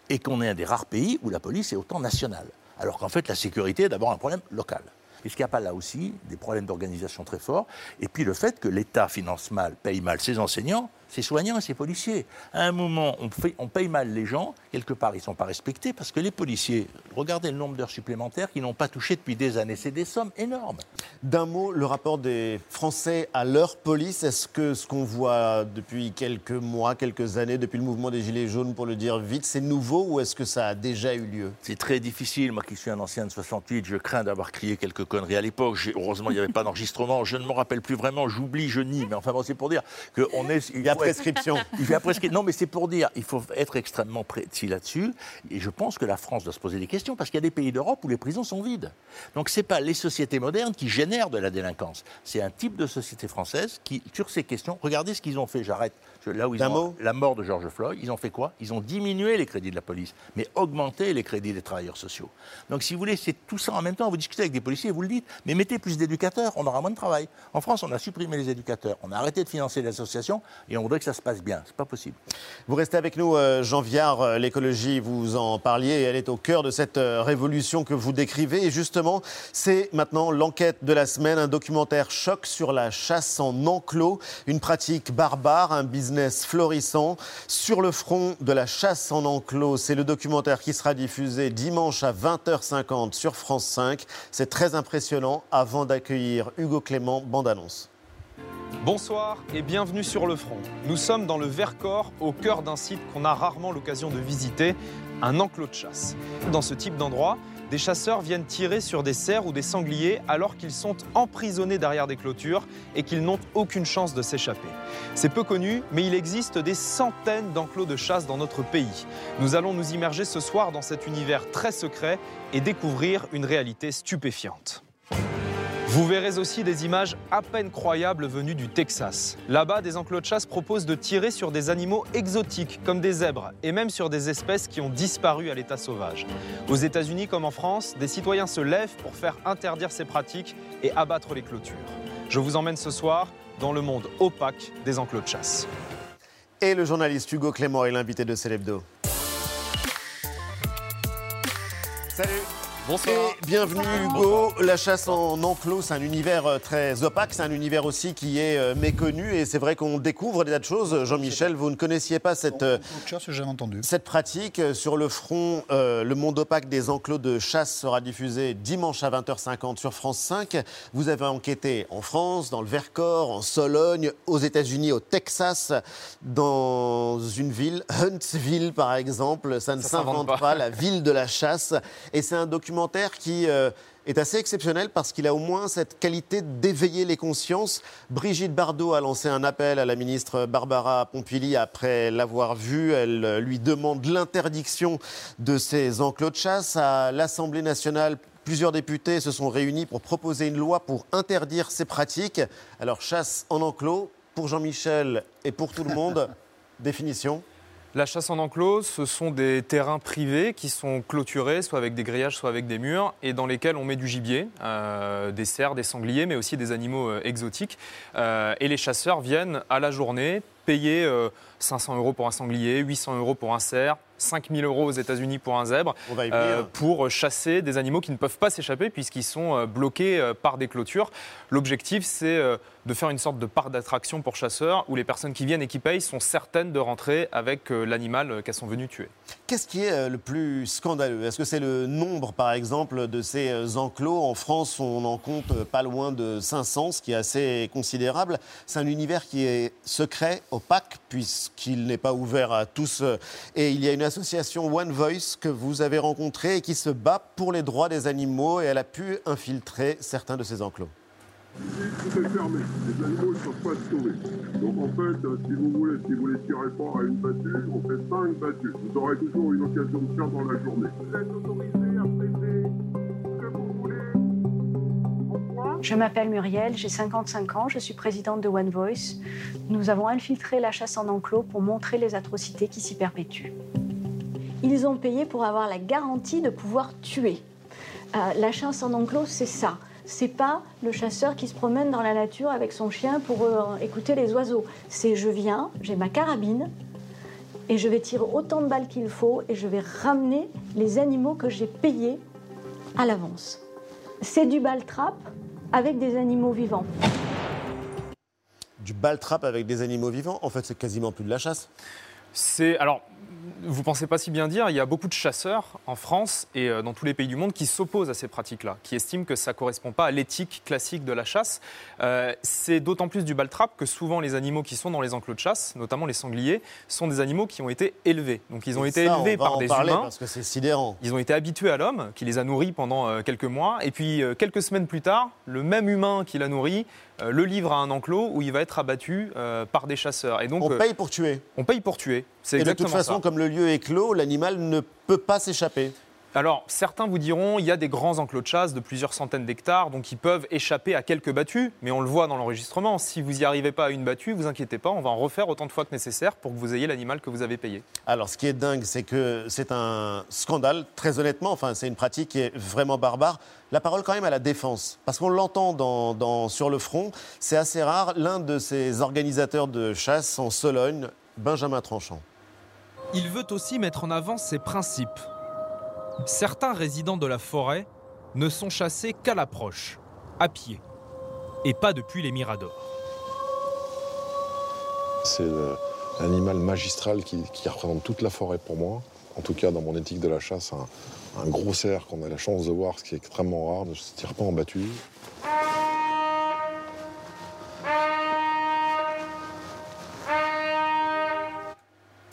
et qu'on est un des rares pays où la police est autant nationale. Alors qu'en fait, la sécurité est d'abord un problème local. Est-ce qu'il n'y a pas là aussi des problèmes d'organisation très forts? Et puis le fait que l'État finance mal, paye mal ses enseignants, ses soignants et ses policiers. À un moment, on, fait- on paye mal les gens, quelque part, ils ne sont pas respectés parce que les policiers, regardez le nombre d'heures supplémentaires qu'ils n'ont pas touché depuis des années. C'est des sommes énormes. D'un mot, le rapport des Français à leur police, est-ce que ce qu'on voit depuis quelques mois, quelques années, depuis le mouvement des Gilets jaunes, pour le dire vite, c'est nouveau ou est-ce que ça a déjà eu lieu? C'est très difficile. Moi qui suis un ancien de 68, je crains d'avoir crié quelques conneries à l'époque. Heureusement, il n'y avait pas d'enregistrement. Je ne me rappelle plus vraiment. J'oublie, je nie. Mais enfin, bon, c'est pour dire qu'on est. Il y a prescription. Il y a prescri- Non, mais c'est pour dire il faut être extrêmement précis là-dessus. Et je pense que la France doit se poser des questions parce qu'il y a des pays d'Europe où les prisons sont vides. Donc, ce n'est pas les sociétés modernes qui génèrent de la délinquance. C'est un type de société française qui, sur ces questions, regardez ce qu'ils ont fait. J'arrête. Là où ils ont mot la mort de George Floyd, ils ont fait quoi? Ils ont diminué les crédits de la police, mais augmenté les crédits des travailleurs sociaux. Donc, si vous voulez, c'est tout ça en même temps. Vous discutez avec des policiers, vous le dites, mais mettez plus d'éducateurs, on aura moins de travail. En France, on a supprimé les éducateurs, on a arrêté de financer les associations et on voudrait que ça se passe bien. C'est pas possible. Vous restez avec nous, euh, Jean Viard. Euh, L'écologie, vous en parliez, elle est au cœur de cette euh, révolution que vous décrivez. Et justement, c'est maintenant l'enquête de la semaine, un documentaire choc sur la chasse en enclos, une pratique barbare, un business florissant. Sur le front de la chasse en enclos, c'est le documentaire qui sera diffusé dimanche à 20h50 sur France 5. C'est très impressionnant. Avant d'accueillir Hugo Clément, bande-annonce. Bonsoir et bienvenue sur le front. Nous sommes dans le Vercors, au cœur d'un site qu'on a rarement l'occasion de visiter, un enclos de chasse. Dans ce type d'endroit, des chasseurs viennent tirer sur des cerfs ou des sangliers alors qu'ils sont emprisonnés derrière des clôtures et qu'ils n'ont aucune chance de s'échapper. C'est peu connu, mais il existe des centaines d'enclos de chasse dans notre pays. Nous allons nous immerger ce soir dans cet univers très secret et découvrir une réalité stupéfiante. Vous verrez aussi des images à peine croyables venues du Texas. Là-bas, des enclos de chasse proposent de tirer sur des animaux exotiques comme des zèbres et même sur des espèces qui ont disparu à l'état sauvage. Aux États-Unis comme en France, des citoyens se lèvent pour faire interdire ces pratiques et abattre les clôtures. Je vous emmène ce soir dans le monde opaque des enclos de chasse. Et le journaliste Hugo Clément est l'invité de Célébdo. Salut Bonsoir. Et bienvenue Hugo. La chasse en enclos, c'est un univers euh, très opaque, c'est un univers aussi qui est euh, méconnu et c'est vrai qu'on découvre des tas de choses. Jean-Michel, vous ne connaissiez pas cette, euh, entendu. pratique. Euh, Sur le front, euh, le monde opaque des enclos de chasse sera diffusé dimanche à 20h50 sur France 5. Vous avez enquêté en France, dans le Vercors, en Sologne, aux États-Unis, au Texas, dans une ville, Huntsville par exemple. Ça ne s'invente pas. pas, la ville de la chasse. Et c'est un documentaire documentaire qui euh, est assez exceptionnel parce qu'il a au moins cette qualité d'éveiller les consciences. Brigitte Bardot a lancé un appel à la ministre Barbara Pompili après l'avoir vu. Elle euh, lui demande l'interdiction de ces enclos de chasse. À l'Assemblée nationale, Plusieurs députés se sont réunis pour proposer une loi pour interdire ces pratiques. Alors, chasse en enclos, pour Jean-Michel et pour tout le monde, définition La chasse en enclos, ce sont des terrains privés qui sont clôturés, soit avec des grillages, soit avec des murs, et dans lesquels on met du gibier, euh, des cerfs, des sangliers, mais aussi des animaux euh, exotiques. Euh, et les chasseurs viennent à la journée payer euh, 500 euros pour un sanglier, 800 euros pour un cerf, 5000 euros aux États-Unis pour un zèbre, euh, pour chasser des animaux qui ne peuvent pas s'échapper puisqu'ils sont euh, bloqués euh, par des clôtures. L'objectif, c'est euh, de faire une sorte de parc d'attraction pour chasseurs où les personnes qui viennent et qui payent sont certaines de rentrer avec euh, l'animal euh, qu'elles sont venues tuer. Qu'est-ce qui est euh, le plus scandaleux? Est-ce que c'est le nombre, par exemple, de ces euh, enclos? En France, on en compte euh, pas loin de 500, ce qui est assez considérable. C'est un univers qui est secret, opaque, puisqu'il n'est pas ouvert à tous. euh, Et il y a une association One Voice que vous avez rencontrée et qui se bat pour les droits des animaux et elle a pu infiltrer certains de ces enclos. Tout est fermé. Les animaux ne peuvent pas se sauver. Donc en fait, si vous voulez, si vous les tirez pas à une battue, on fait cinq battues. Vous aurez toujours une occasion de faire dans la journée. Vous êtes autorisé à prêter ce que vous voulez. Je m'appelle Muriel, j'ai 55 ans, je suis présidente de One Voice. Nous avons infiltré la chasse en enclos pour montrer les atrocités qui s'y perpétuent. Ils ont payé pour avoir la garantie de pouvoir tuer. Euh, la chasse en enclos, c'est ça. C'est pas le chasseur qui se promène dans la nature avec son chien pour euh, écouter les oiseaux. C'est je viens, j'ai ma carabine et je vais tirer autant de balles qu'il faut et je vais ramener les animaux que j'ai payés à l'avance. C'est du ball trap avec des animaux vivants. Du ball trap avec des animaux vivants, en fait, c'est quasiment plus de la chasse. C'est alors. Vous pensez pas si bien dire, il y a beaucoup de chasseurs en France et euh, dans tous les pays du monde qui s'opposent à ces pratiques-là, qui estiment que ça correspond pas à l'éthique classique de la chasse. Euh, c'est d'autant plus du baltrap que souvent les animaux qui sont dans les enclos de chasse, notamment les sangliers, sont des animaux qui ont été élevés. Donc ils ont Et été ça, élevés on par des humains. parce que c'est sidérant. Ils ont été habitués à l'homme, qui les a nourris pendant euh, quelques mois. Et puis, quelques semaines plus tard, le même humain qui l'a nourri le livre à un enclos où il va être abattu euh, par des chasseurs. Et donc, On euh, paye pour tuer. on paye pour tuer. C'est Et de toute façon, ça. comme le lieu est clos, l'animal ne peut pas s'échapper. Alors, certains vous diront, il y a des grands enclos de chasse de plusieurs centaines d'hectares, donc ils peuvent échapper à quelques battues, mais on le voit dans l'enregistrement. Si vous n'y arrivez pas à une battue, vous inquiétez pas, on va en refaire autant de fois que nécessaire pour que vous ayez l'animal que vous avez payé. Alors, ce qui est dingue, c'est que c'est un scandale, très honnêtement. Enfin, c'est une pratique qui est vraiment barbare. La parole, quand même, à la défense. Parce qu'on l'entend dans- dans- sur le front. C'est assez rare. L'un de ces organisateurs de chasse en Sologne, Benjamin Tranchant. Il veut aussi mettre en avant ses principes. Certains résidents de la forêt ne sont chassés qu'à l'approche, à pied, et pas depuis les miradors. C'est l'animal magistral qui, représente toute la forêt pour moi. En tout cas, dans mon éthique de la chasse, un, gros cerf qu'on a la chance de voir, ce qui est extrêmement rare, ne se tire pas en battu.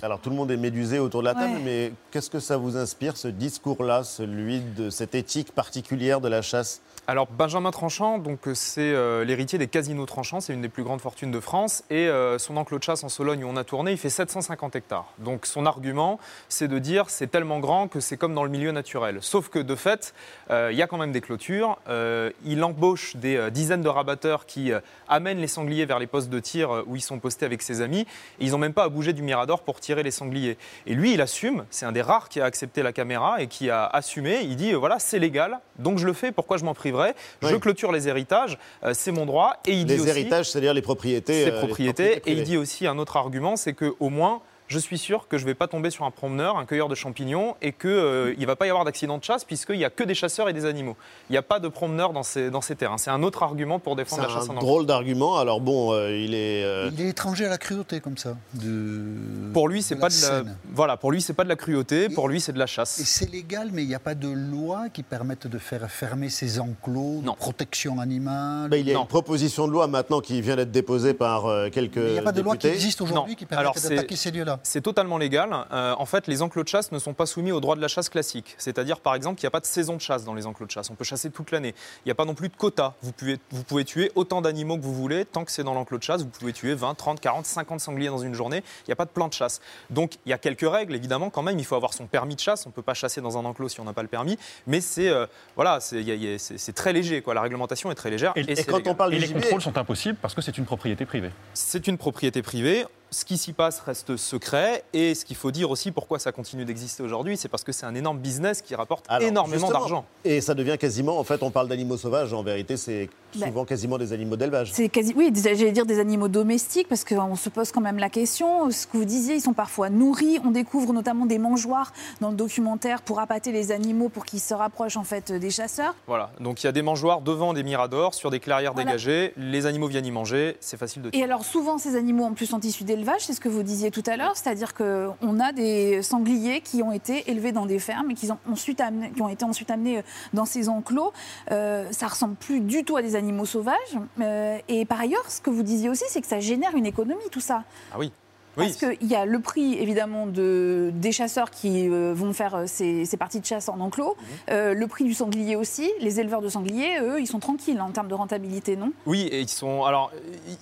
Alors, tout le monde est médusé autour de la table, Ouais. mais qu'est-ce que ça vous inspire, ce discours-là, celui de cette éthique particulière de la chasse? Alors Benjamin Tranchant, donc euh, c'est euh, l'héritier des casinos Tranchant, c'est une des plus grandes fortunes de France, et euh, son enclos de chasse en Sologne où on a tourné, il fait 750 hectares. Donc son argument, c'est de dire c'est tellement grand que c'est comme dans le milieu naturel. Sauf que de fait, euh, il y a quand même des clôtures. Euh, il embauche des euh, dizaines de rabatteurs qui euh, amènent les sangliers vers les postes de tir euh, où ils sont postés avec ses amis. Et ils n'ont même pas à bouger du mirador pour tirer les sangliers. Et lui, il assume. C'est un des rares qui a accepté la caméra et qui a assumé. Il dit euh, voilà, c'est légal, donc je le fais. Pourquoi je m'en priverais Je Oui. clôture les héritages, euh, c'est mon droit. Et il dit Les aussi, héritages, c'est-à-dire les propriétés. ses euh, les propriétés. Et il dit aussi un autre argument, c'est que au moins. Je suis sûr que je ne vais pas tomber sur un promeneur, un cueilleur de champignons, et qu'il ne va pas y avoir d'accident de chasse, puisqu'il n'y a que des chasseurs et des animaux. Il n'y a pas de promeneurs dans ces, dans ces terrains. C'est un autre argument pour C'est défendre la chasse en un enclos. drôle d'argument. Alors bon, euh, il est. euh, Il est étranger à la cruauté comme ça. de- Pour lui, c'est pas la de la, voilà, pour lui, c'est pas de la cruauté. Pour lui, c'est de la Et chasse. c'est légal, mais il n'y a pas de loi qui permette de faire fermer ces enclos de protection animale. bah, il y a une proposition de loi maintenant qui vient d'être déposée par euh, quelques il n'y a pas de loi qui existe aujourd'hui Non. qui permette c'est- d'attaquer ces lieux-là. Ça C'est totalement légal. Euh, en fait, les enclos de chasse ne sont pas soumis au droit de la chasse classique. C'est-à-dire, par exemple, qu'il n'y a pas de saison de chasse dans les enclos de chasse. On peut chasser toute l'année. Il n'y a pas non plus de quota. Vous pouvez, vous pouvez tuer autant d'animaux que vous voulez. Tant que c'est dans l'enclos de chasse, vous pouvez tuer 20, 30, 40, 50 sangliers dans une journée. Il n'y a pas de plan de chasse. Donc, il y a quelques règles, évidemment, quand même. Il faut avoir son permis de chasse. On ne peut pas chasser dans un enclos si on n'a pas le permis. Mais c'est euh, voilà, c'est très léger. Quoi. La réglementation est très légère. Et, c'est légal. et les contrôles sont impossibles parce que c'est une propriété privée. C'est une propriété privée. Ce qui s'y passe reste secret. Et ce qu'il faut dire aussi, pourquoi ça continue d'exister aujourd'hui, c'est parce que c'est un énorme business qui rapporte Alors, énormément d'argent. Et ça devient quasiment, en fait, on parle d'animaux sauvages, en vérité, c'est souvent quasiment des animaux d'élevage. C'est quasi, oui, j'allais dire des animaux domestiques, parce qu'on se pose quand même la question. Ce que vous disiez, ils sont parfois nourris. On découvre notamment des mangeoires dans le documentaire pour appâter les animaux pour qu'ils se rapprochent en fait des chasseurs. Voilà. Donc il y a des mangeoires devant des miradors, sur des clairières Voilà. dégagées. Les animaux viennent y manger. C'est facile de Et alors souvent, ces animaux en plus sont issus d'élevage, c'est ce que vous disiez tout à l'heure, c'est-à-dire qu'on a des sangliers qui ont été élevés dans des fermes et qui ont, ensuite amené- qui ont été ensuite amenés euh, dans ces enclos. Euh, ça ressemble plus du tout à des animaux sauvages. Euh, et par ailleurs, ce que vous disiez aussi, c'est que ça génère une économie, tout ça. Ah oui. Parce qu'il y a le prix, évidemment, de, des chasseurs qui euh, vont faire euh, ces, ces parties de chasse en enclos, Mhm. euh, le prix du sanglier aussi. Les éleveurs de sangliers, eux, ils sont tranquilles en termes de rentabilité, non? Oui, et ils sont, alors,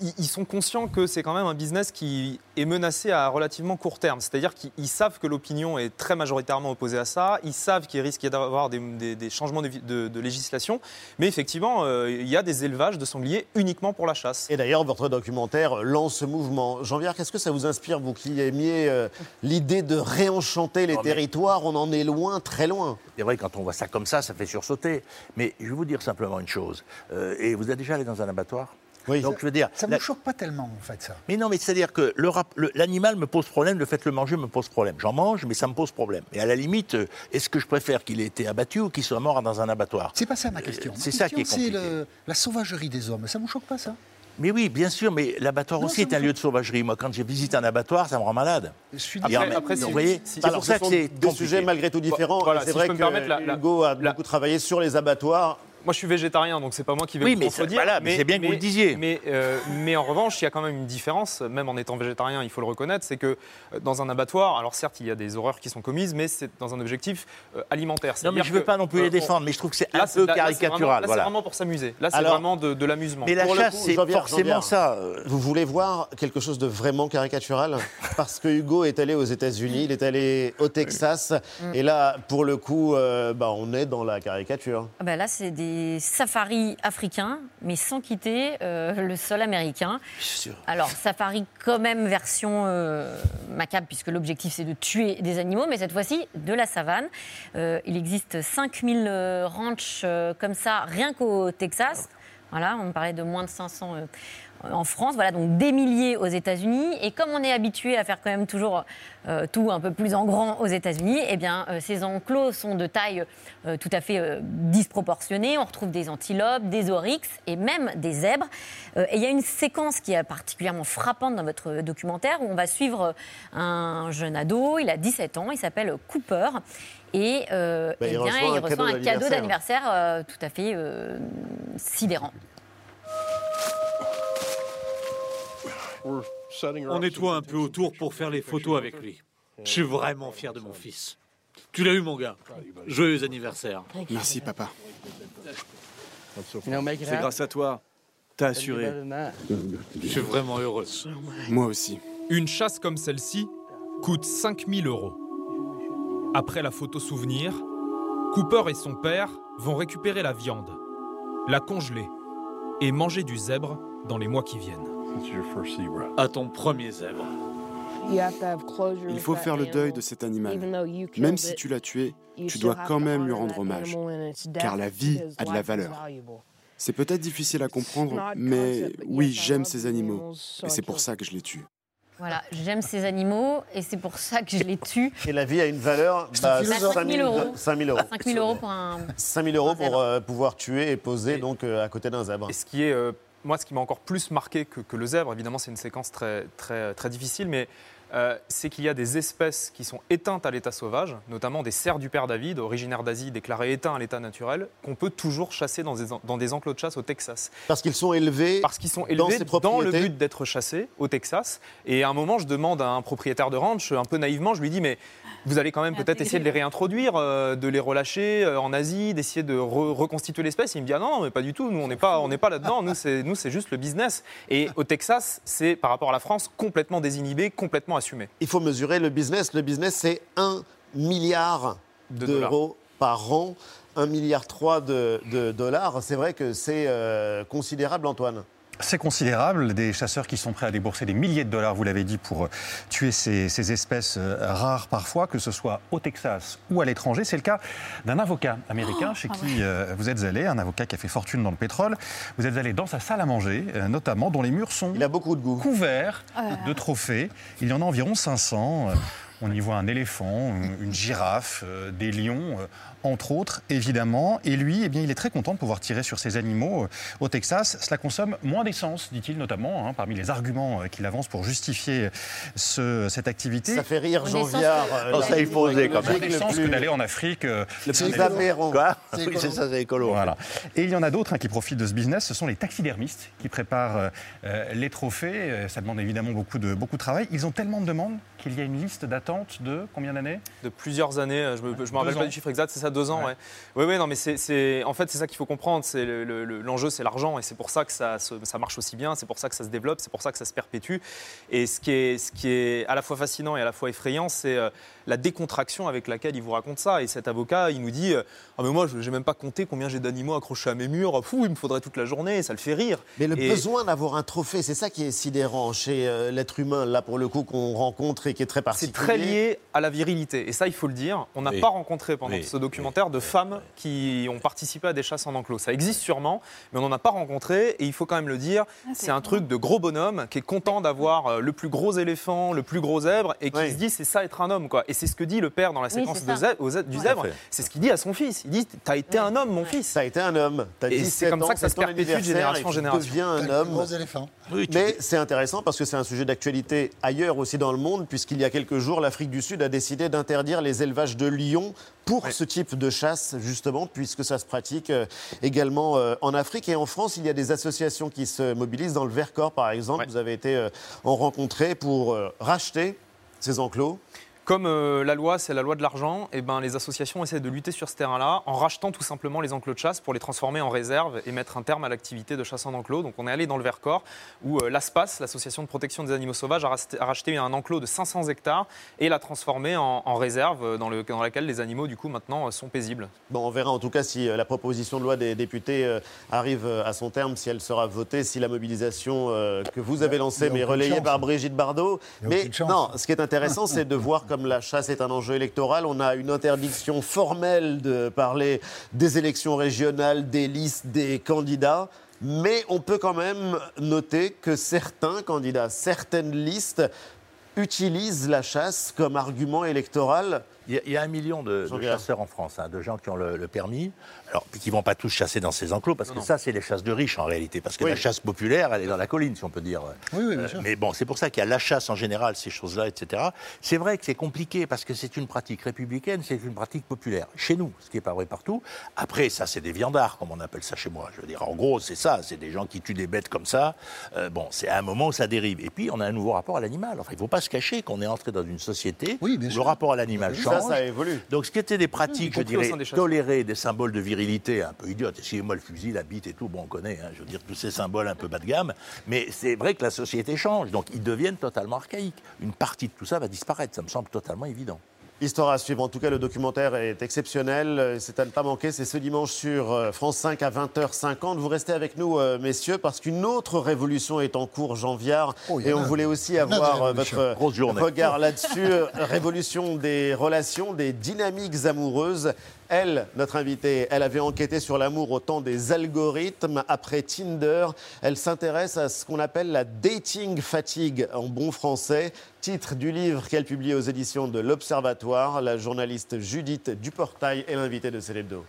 ils, ils sont conscients que c'est quand même un business qui est menacé à relativement court terme. C'est-à-dire qu'ils ils savent que l'opinion est très majoritairement opposée à ça. Ils savent qu'il risque d'avoir des, des- des changements de, de- de législation. Mais effectivement, euh, il y a des élevages de sangliers uniquement pour la chasse. Et d'ailleurs, votre documentaire lance ce mouvement. Jean-Pierre, qu'est-ce que ça vous inspire, vous qui aimiez euh, l'idée de réenchanter les Non, mais- territoires On en est loin, très loin. C'est vrai, quand on voit ça comme ça, ça fait sursauter. Mais je vais vous dire simplement une chose. Euh, et vous êtes déjà allé dans un abattoir? Oui. Donc je veux dire. Ça ne la- me choque pas tellement, en fait, ça. Mais non, mais c'est-à-dire que le rap- le- l'animal me pose problème, le fait de le manger me pose problème. J'en mange, mais ça me pose problème. Et à la limite, euh, est-ce que je préfère qu'il ait été abattu ou qu'il soit mort dans un abattoir? C'est pas ça ma question. c'est ça qui est c'est compliqué. le- la sauvagerie des hommes. Ça vous choque pas, ça? Mais oui, bien sûr, mais l'abattoir aussi est un lieu de sauvagerie. Moi, quand j'ai visité un abattoir, ça me rend malade. Je suis même- après, vous voyez, si- c'est pour ça que c'est Deux sujets malgré tout différents. Voilà, c'est si vrai je que me la- Hugo a la- beaucoup travaillé sur les abattoirs. Moi, je suis végétarien, donc c'est pas moi qui vais Oui, vous mais contredire. voilà, mais c'est bien que vous le disiez. Mais, euh, mais en revanche, il y a quand même une différence, même en étant végétarien, il faut le reconnaître, c'est que euh, dans un abattoir, alors certes, il y a des horreurs qui sont commises, mais c'est dans un objectif euh, alimentaire. Non, mais je veux que, pas non plus euh, les on- défendre, mais je trouve que c'est un peu là, là, c'est vraiment- caricatural. Là, voilà. c'est vraiment pour s'amuser. Là, c'est vraiment de, de l'amusement. Mais la chasse, c'est forcément ça. Vous voulez voir quelque chose de vraiment caricatural Parce que Hugo est allé aux États-Unis, il est allé au Texas, et là, pour le coup, euh, bah, on est dans la caricature. Ah ben là, c'est des safaris africains, mais sans quitter euh, le sol américain. Alors, safari quand même version euh, macabre, puisque l'objectif c'est de tuer des animaux, mais cette fois-ci de la savane. Euh, il existe 5000 euh, ranchs comme ça, rien qu'au Texas. Voilà, on parlait de moins de 500 euh, en France, voilà, donc des milliers aux États-Unis. Et comme on est habitué à faire quand même toujours euh, tout un peu plus en grand aux États-Unis, eh bien, euh, ces enclos sont de taille euh, tout à fait disproportionnée. On retrouve des antilopes, des oryx et même des zèbres. Et il y a une séquence qui est particulièrement frappante dans votre documentaire où on va suivre un jeune ado, il a 17 ans, il s'appelle Cooper. Et Bah, eh il bien, reçoit il un reçoit cadeau un cadeau d'anniversaire. tout à fait sidérant. On nettoie un peu autour pour faire les photos avec lui. Je suis vraiment fier de mon fils. Tu l'as eu, mon gars. Joyeux anniversaire. Merci, papa. C'est grâce à toi. T'as assuré. Je suis vraiment heureux. Moi aussi. Une chasse comme celle-ci coûte 5000 euros. Après la photo souvenir, Cooper et son père vont récupérer la viande, la congeler et manger du zèbre dans les mois qui viennent. À ton premier zèbre. Il faut faire le deuil de cet animal. Même si tu l'as tué, tu dois quand même lui rendre hommage, car la vie a de la valeur. C'est peut-être difficile à comprendre, mais oui, j'aime ces animaux, et c'est pour ça que je les tue. Voilà, j'aime ces animaux et c'est pour ça que je les tue. Et la vie a une valeur bah, 5 000 euros. 5 000 euros. 5 000 euros pour un. 5 000 euros pour euh, pouvoir tuer et poser donc euh, à côté d'un zèbre. Et ce qui est, euh, moi, ce qui m'a encore plus marqué que, le zèbre, évidemment, c'est une séquence très, très, très difficile, mais euh, c'est qu'il y a des espèces qui sont éteintes à l'état sauvage, notamment des cerfs du père David, originaires d'Asie, déclarés éteints à l'état naturel, qu'on peut toujours chasser dans des, dans des, enclos de chasse au Texas. Parce qu'ils sont élevés Parce qu'ils sont élevés dans, dans le but d'être chassés au Texas. Et à un moment, je demande à un propriétaire de ranch, un peu naïvement, je lui dis, mais vous allez quand même peut-être essayer de les réintroduire, euh, de les relâcher euh, en Asie, d'essayer de reconstituer l'espèce. Il me dit ah non, mais pas du tout. Nous, on n'est pas, on n'est pas là-dedans. Nous, c'est, nous, c'est juste le business. Et au Texas, c'est par rapport à la France complètement désinhibé, complètement assumé. Il faut mesurer le business. Le business, c'est 1 milliard d'euros par an, 1 milliard 3 de, dollars. C'est vrai que c'est euh, considérable, Antoine. C'est considérable. Des chasseurs qui sont prêts à débourser des milliers de dollars, vous l'avez dit, pour euh, tuer ces, espèces euh, rares parfois, que ce soit au Texas ou à l'étranger. C'est le cas d'un avocat américain chez oh, qui euh, vous êtes allé, un avocat qui a fait fortune dans le pétrole. Vous êtes allé dans sa salle à manger, notamment, dont les murs sont Il a beaucoup de goût. couverts oh de trophées. Il y en a environ 500. On y voit un éléphant, une girafe, des lions entre autres, évidemment. Et lui, eh bien, il est très content de pouvoir tirer sur ces animaux euh, au Texas. Cela consomme moins d'essence, dit-il notamment, hein, parmi les arguments euh, qu'il avance pour justifier ce, cette activité. Ça fait rire Jean Viard. Euh, ça, il faut oser quand même. Moins d'essence que d'aller en Afrique. plus aberrant. Quoi Oui, c'est ça, c'est écolo. Voilà. Et il y en a d'autres hein, qui profitent de ce business. Ce sont les taxidermistes qui préparent les trophées. Ça demande évidemment beaucoup de, beaucoup de travail. Ils ont tellement de demandes qu'il y a une liste d'attente de combien d'années? De plusieurs années. Je ne me, rappelle pas du chiffre exact. C'est ça, deux ans, ouais. Oui, oui, non, mais c'est, en fait, c'est ça qu'il faut comprendre. C'est l'enjeu, c'est l'argent, et c'est pour ça que ça, ça marche aussi bien. C'est pour ça que ça se développe. C'est pour ça que ça se perpétue. Et ce qui est, ce qui est à la fois fascinant et à la fois effrayant, c'est euh, la décontraction avec laquelle il vous raconte ça. Et cet avocat, il nous dit Ah, mais moi, je n'ai même pas compté combien j'ai d'animaux accrochés à mes murs. Fou, il me faudrait toute la journée. Ça le fait rire. Mais le besoin d'avoir un trophée, c'est ça qui est sidérant chez euh, l'être humain, là, pour le coup, qu'on rencontre et qui est très particulier. C'est très lié à la virilité. Et ça, il faut le dire. On n'a pas rencontré pendant ce documentaire de femmes qui ont participé à des chasses en enclos. Ça existe sûrement, mais on n'en a pas rencontré. Et il faut quand même le dire, ah, c'est un truc de gros bonhomme qui est content d'avoir euh, le plus gros éléphant, le plus gros zèbre, et qui se dit c'est ça être un homme. Quoi. Et c'est ce que dit le père dans la séquence de zèbre, du zèbre. C'est ce qu'il dit à son fils. Il dit T'as été un homme, mon fils. T'as été un homme. et c'est comme ça que ça se perpétue de génération en génération. Tu un homme. Gros éléphant. mais c'est intéressant parce que c'est un sujet d'actualité ailleurs aussi dans le monde, puisqu'il y a quelques jours, l'Afrique du Sud a décidé d'interdire les élevages de lions pour ce type de chasse, justement, puisque ça se pratique euh, également euh, en Afrique. Et en France, il y a des associations qui se mobilisent. Dans le Vercors, par exemple, vous avez été euh, en rencontré pour racheter ces enclos comme euh, la loi, c'est la loi de l'argent, et eh ben, les associations essaient de lutter sur ce terrain-là en rachetant tout simplement les enclos de chasse pour les transformer en réserve et mettre un terme à l'activité de chasse en enclos. Donc on est allé dans le Vercors où euh, l'ASPAS, l'association de protection des animaux sauvages, a, racheté un enclos de 500 hectares et l'a transformé en, réserve euh, dans, le, dans, laquelle les animaux du coup maintenant sont paisibles. Bon, on verra en tout cas si la proposition de loi des députés arrive à son terme, si elle sera votée, si la mobilisation que vous avez lancée, mais relayée par Brigitte Bardot. Mais non, ce qui est intéressant, c'est de voir comme la chasse est un enjeu électoral. On a une interdiction formelle de parler des élections régionales, des listes, des candidats. Mais on peut quand même noter que certains candidats, certaines listes utilisent la chasse comme argument électoral il y, a, un million de, chasseurs en France, hein, de gens qui ont le, permis, alors puis qui vont pas tous chasser dans ces enclos, parce que ça, c'est les chasses de riches en réalité, parce que la chasse populaire, elle est dans la colline, si on peut dire. Oui, oui, bien euh, sûr. mais bon, c'est pour ça qu'il y a la chasse en général, ces choses-là, etc. C'est vrai que c'est compliqué, parce que c'est une pratique républicaine, c'est une pratique populaire. Chez nous, ce qui n'est pas vrai partout. Après, ça, c'est des viandards, comme on appelle ça chez moi. Je veux dire, en gros, c'est ça, c'est des gens qui tuent des bêtes comme ça. Euh, bon, c'est à un moment où ça dérive. Et puis, on a un nouveau rapport à l'animal. Enfin, il ne faut pas se cacher qu'on est entré dans une société où le rapport à l'animal change. Ça, évolue. Donc, ce qui était des pratiques, je dirais, tolérées, des symboles de virilité un peu idiotes. Excusez-moi, le fusil, la bite et tout, bon, on connaît, hein, je veux dire, tous ces symboles un peu bas de gamme. Mais c'est vrai que la société change, donc ils deviennent totalement archaïques. Une partie de tout ça va disparaître, ça me semble totalement évident. Histoire à suivre. En tout cas, le documentaire est exceptionnel. C'est à ne pas manquer. C'est ce dimanche sur euh, France 5 à 20h50. Vous restez avec nous, euh, messieurs, parce qu'une autre révolution est en cours, Jean Viard. Oh, et on voulait aussi avoir euh, votre regard là-dessus. révolution des relations, des dynamiques amoureuses. Elle, notre invitée, elle avait enquêté sur l'amour au temps des algorithmes. Après Tinder, elle s'intéresse à ce qu'on appelle la dating fatigue en bon français. Titre du livre qu'elle publie aux éditions de l'Observatoire. La journaliste Judith Duportail est l'invitée de Célébdo.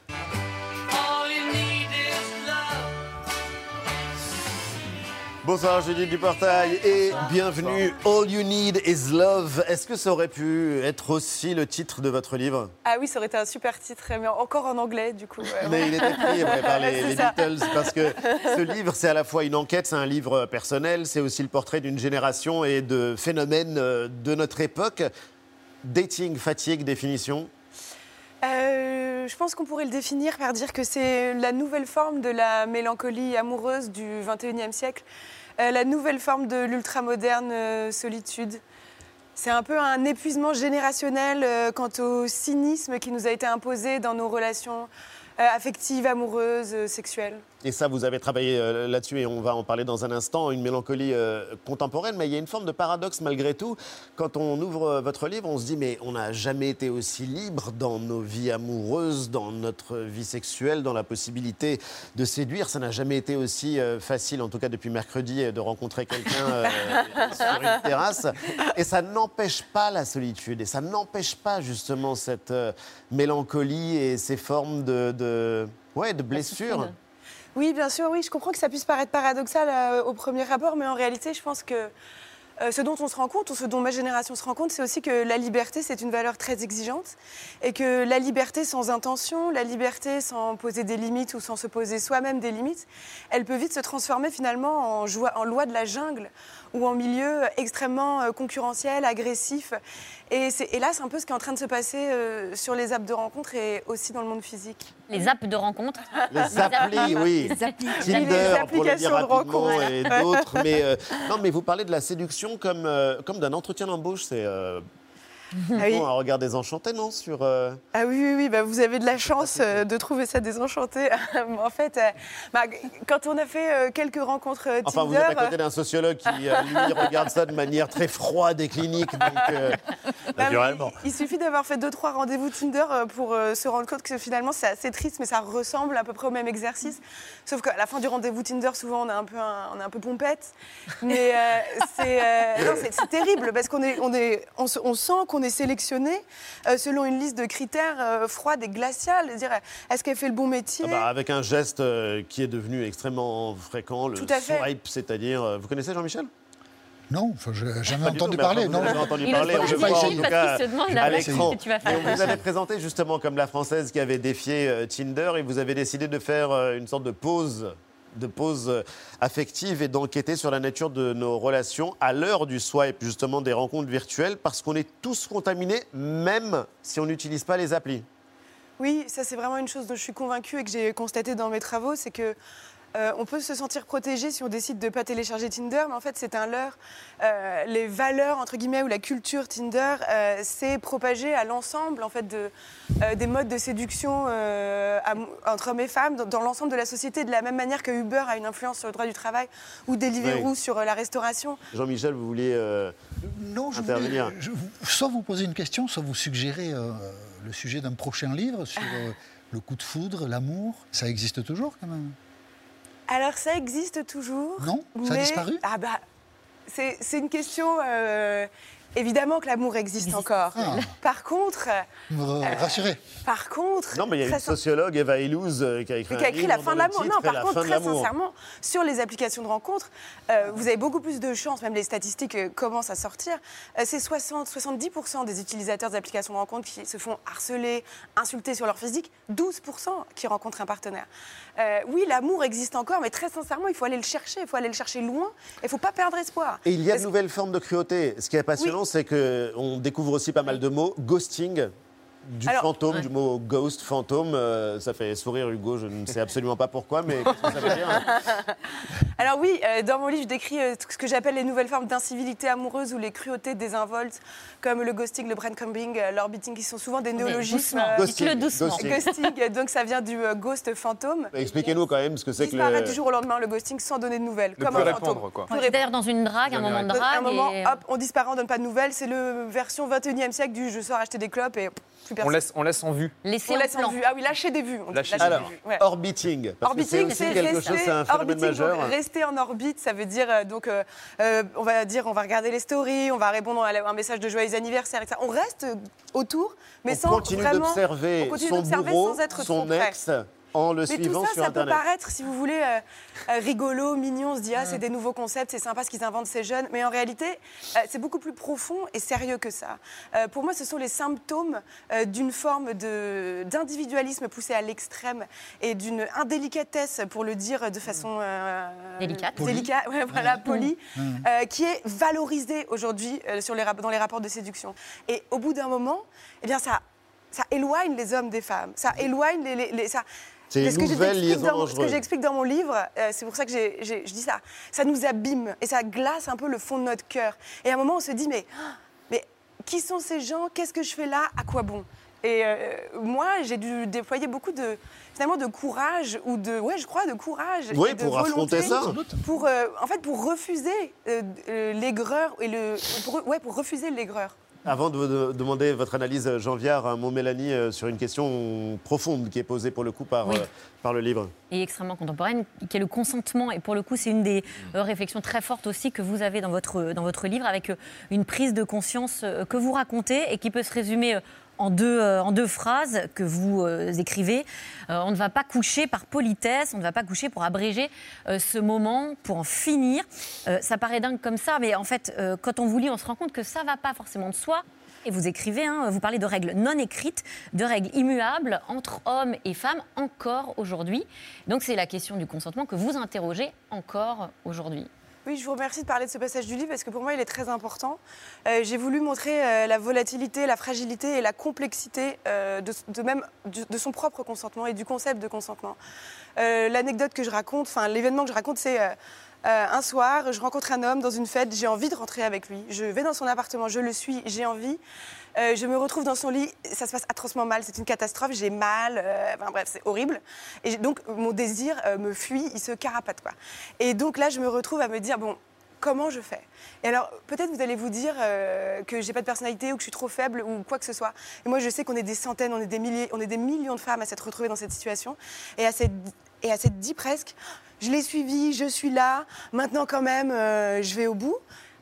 Bonsoir Judith Duportail et bienvenue. All You Need Is Love. Est-ce que ça aurait pu être aussi le titre de votre livre? Ah oui, ça aurait été un super titre, mais encore en anglais du coup. Mais il était pris par les, les Beatles parce que ce livre, c'est à la fois une enquête, c'est un livre personnel, c'est aussi le portrait d'une génération et de phénomènes euh, de notre époque. Dating, fatigue, définition? Euh, je pense qu'on pourrait le définir par dire que c'est la nouvelle forme de la mélancolie amoureuse du 21e siècle. Euh, la nouvelle forme de l'ultramoderne euh, solitude. C'est un peu un épuisement générationnel euh, quant au cynisme qui nous a été imposé dans nos relations affectives, amoureuses, sexuelles. Et ça, vous avez travaillé euh, là-dessus et on va en parler dans un instant, une mélancolie euh, contemporaine, mais il y a une forme de paradoxe malgré tout. Quand on ouvre euh, votre livre, on se dit, mais on n'a jamais été aussi libre dans nos vies amoureuses, dans notre vie sexuelle, dans la possibilité de séduire. Ça n'a jamais été aussi facile, en tout cas depuis mercredi, de rencontrer quelqu'un sur une terrasse. Et ça n'empêche pas la solitude, et ça n'empêche pas justement cette mélancolie et ces formes de, de, ouais, de blessures. Oui, bien sûr, oui. Je comprends que ça puisse paraître paradoxal euh, au premier abord, mais en réalité, je pense que euh, ce dont on se rend compte, ou ce dont ma génération se rend compte, c'est aussi que la liberté, c'est une valeur très exigeante. Et que la liberté sans intention, la liberté sans poser des limites ou sans se poser soi-même des limites, elle peut vite se transformer finalement en, en loi de la jungle ou en milieu extrêmement euh, concurrentiel, agressif. Et, là, c'est un peu ce qui est en train de se passer euh, sur les apps de rencontre et aussi dans le monde physique. Les apps de rencontre Les applis, oui. Les applis. Tinder, les applications pour le dire de rencontre. Et d'autres. mais, euh, non, mais vous parlez de la séduction comme, comme d'un entretien d'embauche. C'est ah oui. Bon, regard désenchanté, non sur, euh, Ah oui, oui, oui bah, vous avez de la chance euh, de trouver ça désenchanté. en fait, euh, bah, quand on a fait quelques rencontres Tinder... Enfin, vous êtes à côté d'un sociologue qui, lui, regarde ça de manière très froide et clinique, donc bah, naturellement. Il, suffit d'avoir fait deux, trois rendez-vous Tinder pour se rendre compte que finalement, c'est assez triste, mais ça ressemble à peu près au même exercice. Sauf qu'à la fin du rendez-vous Tinder, souvent, on est un peu, on est un peu pompette. Mais c'est terrible, parce qu'on est, on est, on, on sent qu'on on est sélectionné euh, selon une liste de critères euh, froides et glaciales. Dire, est-ce qu'elle fait le bon métier ah bah, Avec un geste euh, qui est devenu extrêmement fréquent, le swipe, c'est-à-dire. vous connaissez Jean-Michel? Non, je n'ai jamais entendu parler. Non, j'ai entendu parler, en tout cas, à l'écran. Vous avez présenté justement comme la Française qui avait défié Tinder et vous avez décidé de faire une sorte de pause de pause affective et d'enquêter sur la nature de nos relations à l'heure du swipe, justement des rencontres virtuelles, parce qu'on est tous contaminés, même si on n'utilise pas les applis. Oui, ça c'est vraiment une chose dont je suis convaincue et que j'ai constaté dans mes travaux, c'est que euh, on peut se sentir protégé si on décide de ne pas télécharger Tinder, mais en fait, c'est un leurre. Euh, les valeurs, entre guillemets, ou la culture Tinder, euh, c'est propagé à l'ensemble, en fait, de, des modes de séduction entre hommes et femmes dans, l'ensemble de la société, de la même manière que Uber a une influence sur le droit du travail ou Deliveroo sur la restauration. Jean-Michel, vous vouliez non, je intervenir je, Soit vous poser une question, soit vous suggérer le sujet d'un prochain livre sur le coup de foudre, l'amour. Ça existe toujours, quand même? Alors ça existe toujours. Non Ça a disparu? Ah bah, c'est une question euh, Évidemment que l'amour existe encore. Ah. Par contre. Euh, rassurez. Par contre. Non, mais il y a une sociologue, Eva Illouz, euh, qui a écrit, qui a écrit La fin de l'amour. Non, par contre, très sincèrement, sur les applications de rencontres, euh, vous avez beaucoup plus de chances, même les statistiques commencent à sortir. c'est 60-70% des utilisateurs des applications de rencontres qui se font harceler, insulter sur leur physique, 12% qui rencontrent un partenaire. oui, l'amour existe encore, mais très sincèrement, il faut aller le chercher, il faut aller le chercher loin, il ne faut pas perdre espoir. Et il y a de nouvelles formes de cruauté. Ce qui est passionnant, c'est qu'on découvre aussi pas mal de mots. Ghosting, du fantôme, du mot ghost, fantôme. Euh, ça fait sourire Hugo, je ne sais absolument pas pourquoi, mais qu'est-ce que ça veut dire Alors oui, euh, dans mon livre, je décris euh, ce que j'appelle les nouvelles formes d'incivilité amoureuse ou les cruautés désinvoltes, comme le ghosting, le braincombing, l'orbiting, qui sont souvent des néologismes. Ghosting, le doucement. Ghosting. donc ça vient du ghost fantôme. Expliquez-nous quand même ce que c'est que le... du jour au lendemain, le ghosting, sans donner de nouvelles, comme un fantôme. Quoi. D'ailleurs, dans une drague, un moment de drague. Un moment, hop, on disparaît, on donne pas de nouvelles. C'est le version 21e siècle du je sors acheter des clopes et on laisse, on laisse en vue. Laisser on laisse en vue. Ah oui, lâcher des vues. On lâcher Alors, des vues. Ouais. orbiting. orbiting, c'est quelque chose, c'est un phénomène majeur. rester en orbite, ça veut dire euh, donc, euh, euh, on va dire, on va regarder les stories, on va répondre à un message de joyeux anniversaire, etc. On reste autour, mais on sans continue vraiment. d'observer son bourreau, sans être son ex en le Mais suivant tout ça, sur ça Internet. peut paraître, si vous voulez, euh, euh, rigolo, mignon. On se dit, ah, c'est des nouveaux concepts, c'est sympa ce qu'ils inventent ces jeunes. Mais en réalité, euh, c'est beaucoup plus profond et sérieux que ça. Euh, pour moi, ce sont les symptômes euh, d'une forme d'individualisme poussé à l'extrême et d'une indélicatesse, pour le dire de façon euh, Délicate. délicat- ouais, voilà, Ouais. polie, Mhm. euh, qui est valorisée aujourd'hui euh, les dans les rapports de séduction. Et au bout d'un moment, eh bien, ça, ça éloigne les hommes des femmes. Ça éloigne les. les- les- ça, C'est une ce que je nouvelle liaison dans- Ce que j'explique dans mon livre, euh, c'est pour ça que je dis ça, ça nous abîme et ça glace un peu le fond de notre cœur. Et à un moment, on se dit, mais, mais qui sont ces gens? Qu'est-ce que je fais là? À quoi bon? Et euh, moi, j'ai dû déployer beaucoup de, finalement, de courage ou de, ouais, je crois, de courage. Oui, et de pour affronter volonté ça. Sans Pour, euh, en fait, pour refuser l'aigreur et le, pour, ouais, pour refuser l'aigreur. Avant de vous demander votre analyse, Jean Viard, un mot Mélanie, euh, sur une question profonde qui est posée pour le coup par, Oui. euh, par le livre. et extrêmement contemporaine, qui est le consentement. Et pour le coup, c'est une des euh, réflexions très fortes aussi que vous avez dans votre, dans votre livre, avec euh, une prise de conscience euh, que vous racontez et qui peut se résumer euh, en deux, euh, en deux phrases que vous euh, écrivez. Euh, on ne va pas coucher par politesse, on ne va pas coucher pour abréger ce moment, pour en finir. Ça paraît dingue comme ça, mais en fait, quand on vous lit, on se rend compte que ça ne va pas forcément de soi. Et vous écrivez, hein, vous parlez de règles non écrites, de règles immuables entre hommes et femmes encore aujourd'hui. Donc c'est la question du consentement que vous interrogez encore aujourd'hui. Oui, je vous remercie de parler de ce passage du livre parce que pour moi, il est très important. Euh, J'ai voulu montrer euh, la volatilité, la fragilité et la complexité euh, de, même de son propre consentement et du concept de consentement. L'anecdote que je raconte, enfin l'événement que je raconte, c'est un soir, je rencontre un homme dans une fête, j'ai envie de rentrer avec lui. Je vais dans son appartement, je le suis, j'ai envie. Euh, je me retrouve dans son lit, ça se passe atrocement mal, c'est une catastrophe, j'ai mal, euh, enfin bref, c'est horrible. Et donc mon désir euh, me fuit, il se carapate quoi. Et donc là, je me retrouve à me dire bon, comment je fais? Et alors peut-être vous allez vous dire euh, que j'ai pas de personnalité ou que je suis trop faible ou quoi que ce soit. Et moi, je sais qu'on est des centaines, on est des milliers, on est des millions de femmes à s'être retrouvées dans cette situation et à cette et à cette dit presque, je l'ai suivi, je suis là, maintenant quand même, je vais au bout.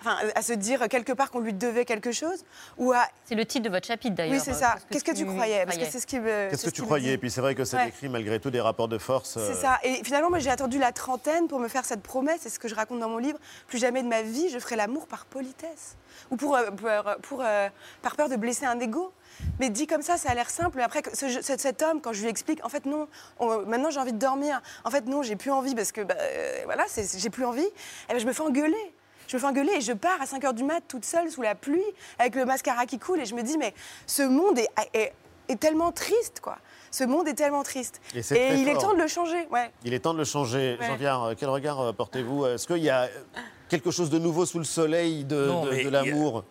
Enfin, à se dire quelque part qu'on lui devait quelque chose ou à C'est le titre de votre chapitre d'ailleurs. oui, c'est ça. Qu'est-ce que, tu croyais Parce que croyais c'est ce qui me. Qu'est-ce que ce tu croyais. Et puis c'est vrai que ça Ouais. décrit malgré tout des rapports de force. euh, C'est ça. Et finalement, moi, j'ai attendu la trentaine pour me faire cette promesse. C'est ce que je raconte dans mon livre. Plus jamais de ma vie, je ferai l'amour par politesse ou pour, euh, pour, euh, pour, euh, par peur de blesser un ego. Mais dit comme ça, ça a l'air simple. Mais après, ce- cet, homme, quand je lui explique, en fait, non, on- maintenant j'ai envie de dormir. En fait, non, j'ai plus envie parce que, bah, euh, voilà, j'ai plus envie. Et ben, je me fais engueuler. Je me fais engueuler et je pars à 5 h du mat toute seule sous la pluie avec le mascara qui coule et je me dis mais ce monde est, est- est tellement triste quoi. Ce monde est tellement triste. Et il est temps de le changer. Ouais. Il est temps de le changer. Ouais. Jean Viard, euh, quel regard euh, portez-vous? Est-ce qu'il y a quelque chose de nouveau sous le soleil de, l'amour?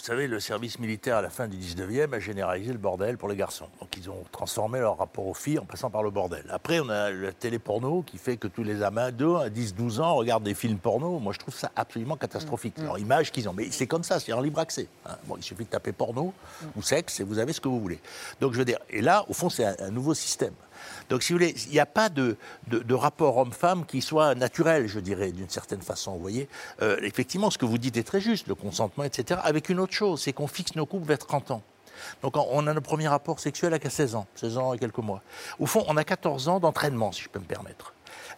Vous savez, le service militaire à la fin du 19e a généralisé le bordel pour les garçons. Donc ils ont transformé leur rapport aux filles en passant par le bordel. Après, on a la télé-porno qui fait que tous les amadeurs à 10-12 ans regardent des films porno. Moi, je trouve ça absolument catastrophique. Leur image qu'ils ont. Mais c'est comme ça, c'est en libre accès. hein. Bon, il suffit de taper porno ou sexe et vous avez ce que vous voulez. Donc je veux dire, et là, au fond, c'est un, un nouveau système. Donc, si vous voulez, il n'y a pas de, de- rapport homme-femme qui soit naturel, je dirais, d'une certaine façon. Vous voyez, Euh, effectivement, ce que vous dites est très juste, le consentement, etc. Avec une autre chose, c'est qu'on fixe nos couples vers 30 ans. Donc, on- on a nos premiers rapports sexuels à 16 ans, 16 ans et quelques mois. Au fond, on a 14 ans d'entraînement, si je peux me permettre.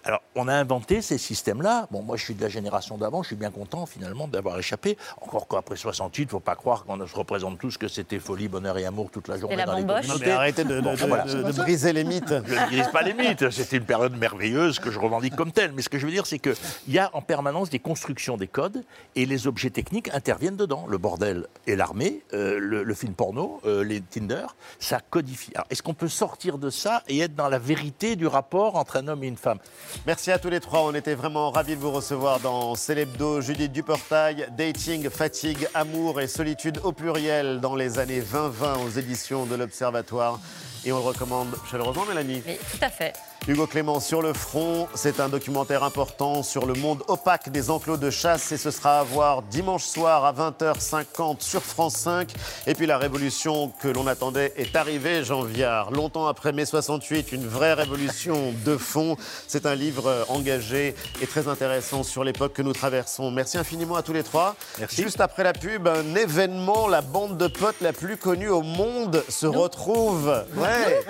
Alors, on a inventé ces systèmes-là. Bon, moi, je suis de la génération d'avant, je suis bien content, finalement, d'avoir échappé. Encore qu'après 68, il ne faut pas croire qu'on se représente tous que c'était folie, bonheur et amour toute la journée la dans les communautés. mais arrêtez de, de- Bon, de- voilà. de- de briser les mythes. Je ne brise pas les mythes. C'était une période merveilleuse que je revendique comme telle. Mais ce que je veux dire, c'est qu'il y a en permanence des constructions des codes et les objets techniques interviennent dedans. Le bordel et l'armée, euh, le, le film porno, euh, les Tinder, ça codifie. Alors, est-ce qu'on peut sortir de ça et être dans la vérité du rapport entre un homme et une femme? Merci à tous les trois. On était vraiment ravis de vous recevoir dans Célébdo. Judith Duportail, Dating, Fatigue, Amour et Solitude au pluriel dans les années 2020 aux éditions de l'Observatoire. Et on le recommande chaleureusement, Mélanie. Mais tout à fait. Hugo Clément sur le front, c'est un documentaire important sur le monde opaque des enclos de chasse et ce sera à voir dimanche soir à 20h50 sur France 5. Et puis la révolution que l'on attendait est arrivée, Jean Viard. Longtemps après mai 68, une vraie révolution de fond. C'est un livre engagé et très intéressant sur l'époque que nous traversons. Merci infiniment à tous les trois. Merci. Juste après la pub, un événement, la bande de potes la plus connue au monde se retrouve. Ouais,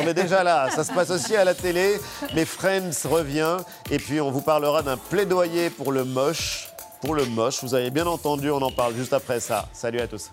on est déjà là. Ça se passe aussi à la télé. Les Friends revient et puis on vous parlera d'un plaidoyer pour le moche. Pour le moche, vous avez bien entendu, on en parle juste après ça. Salut à tous.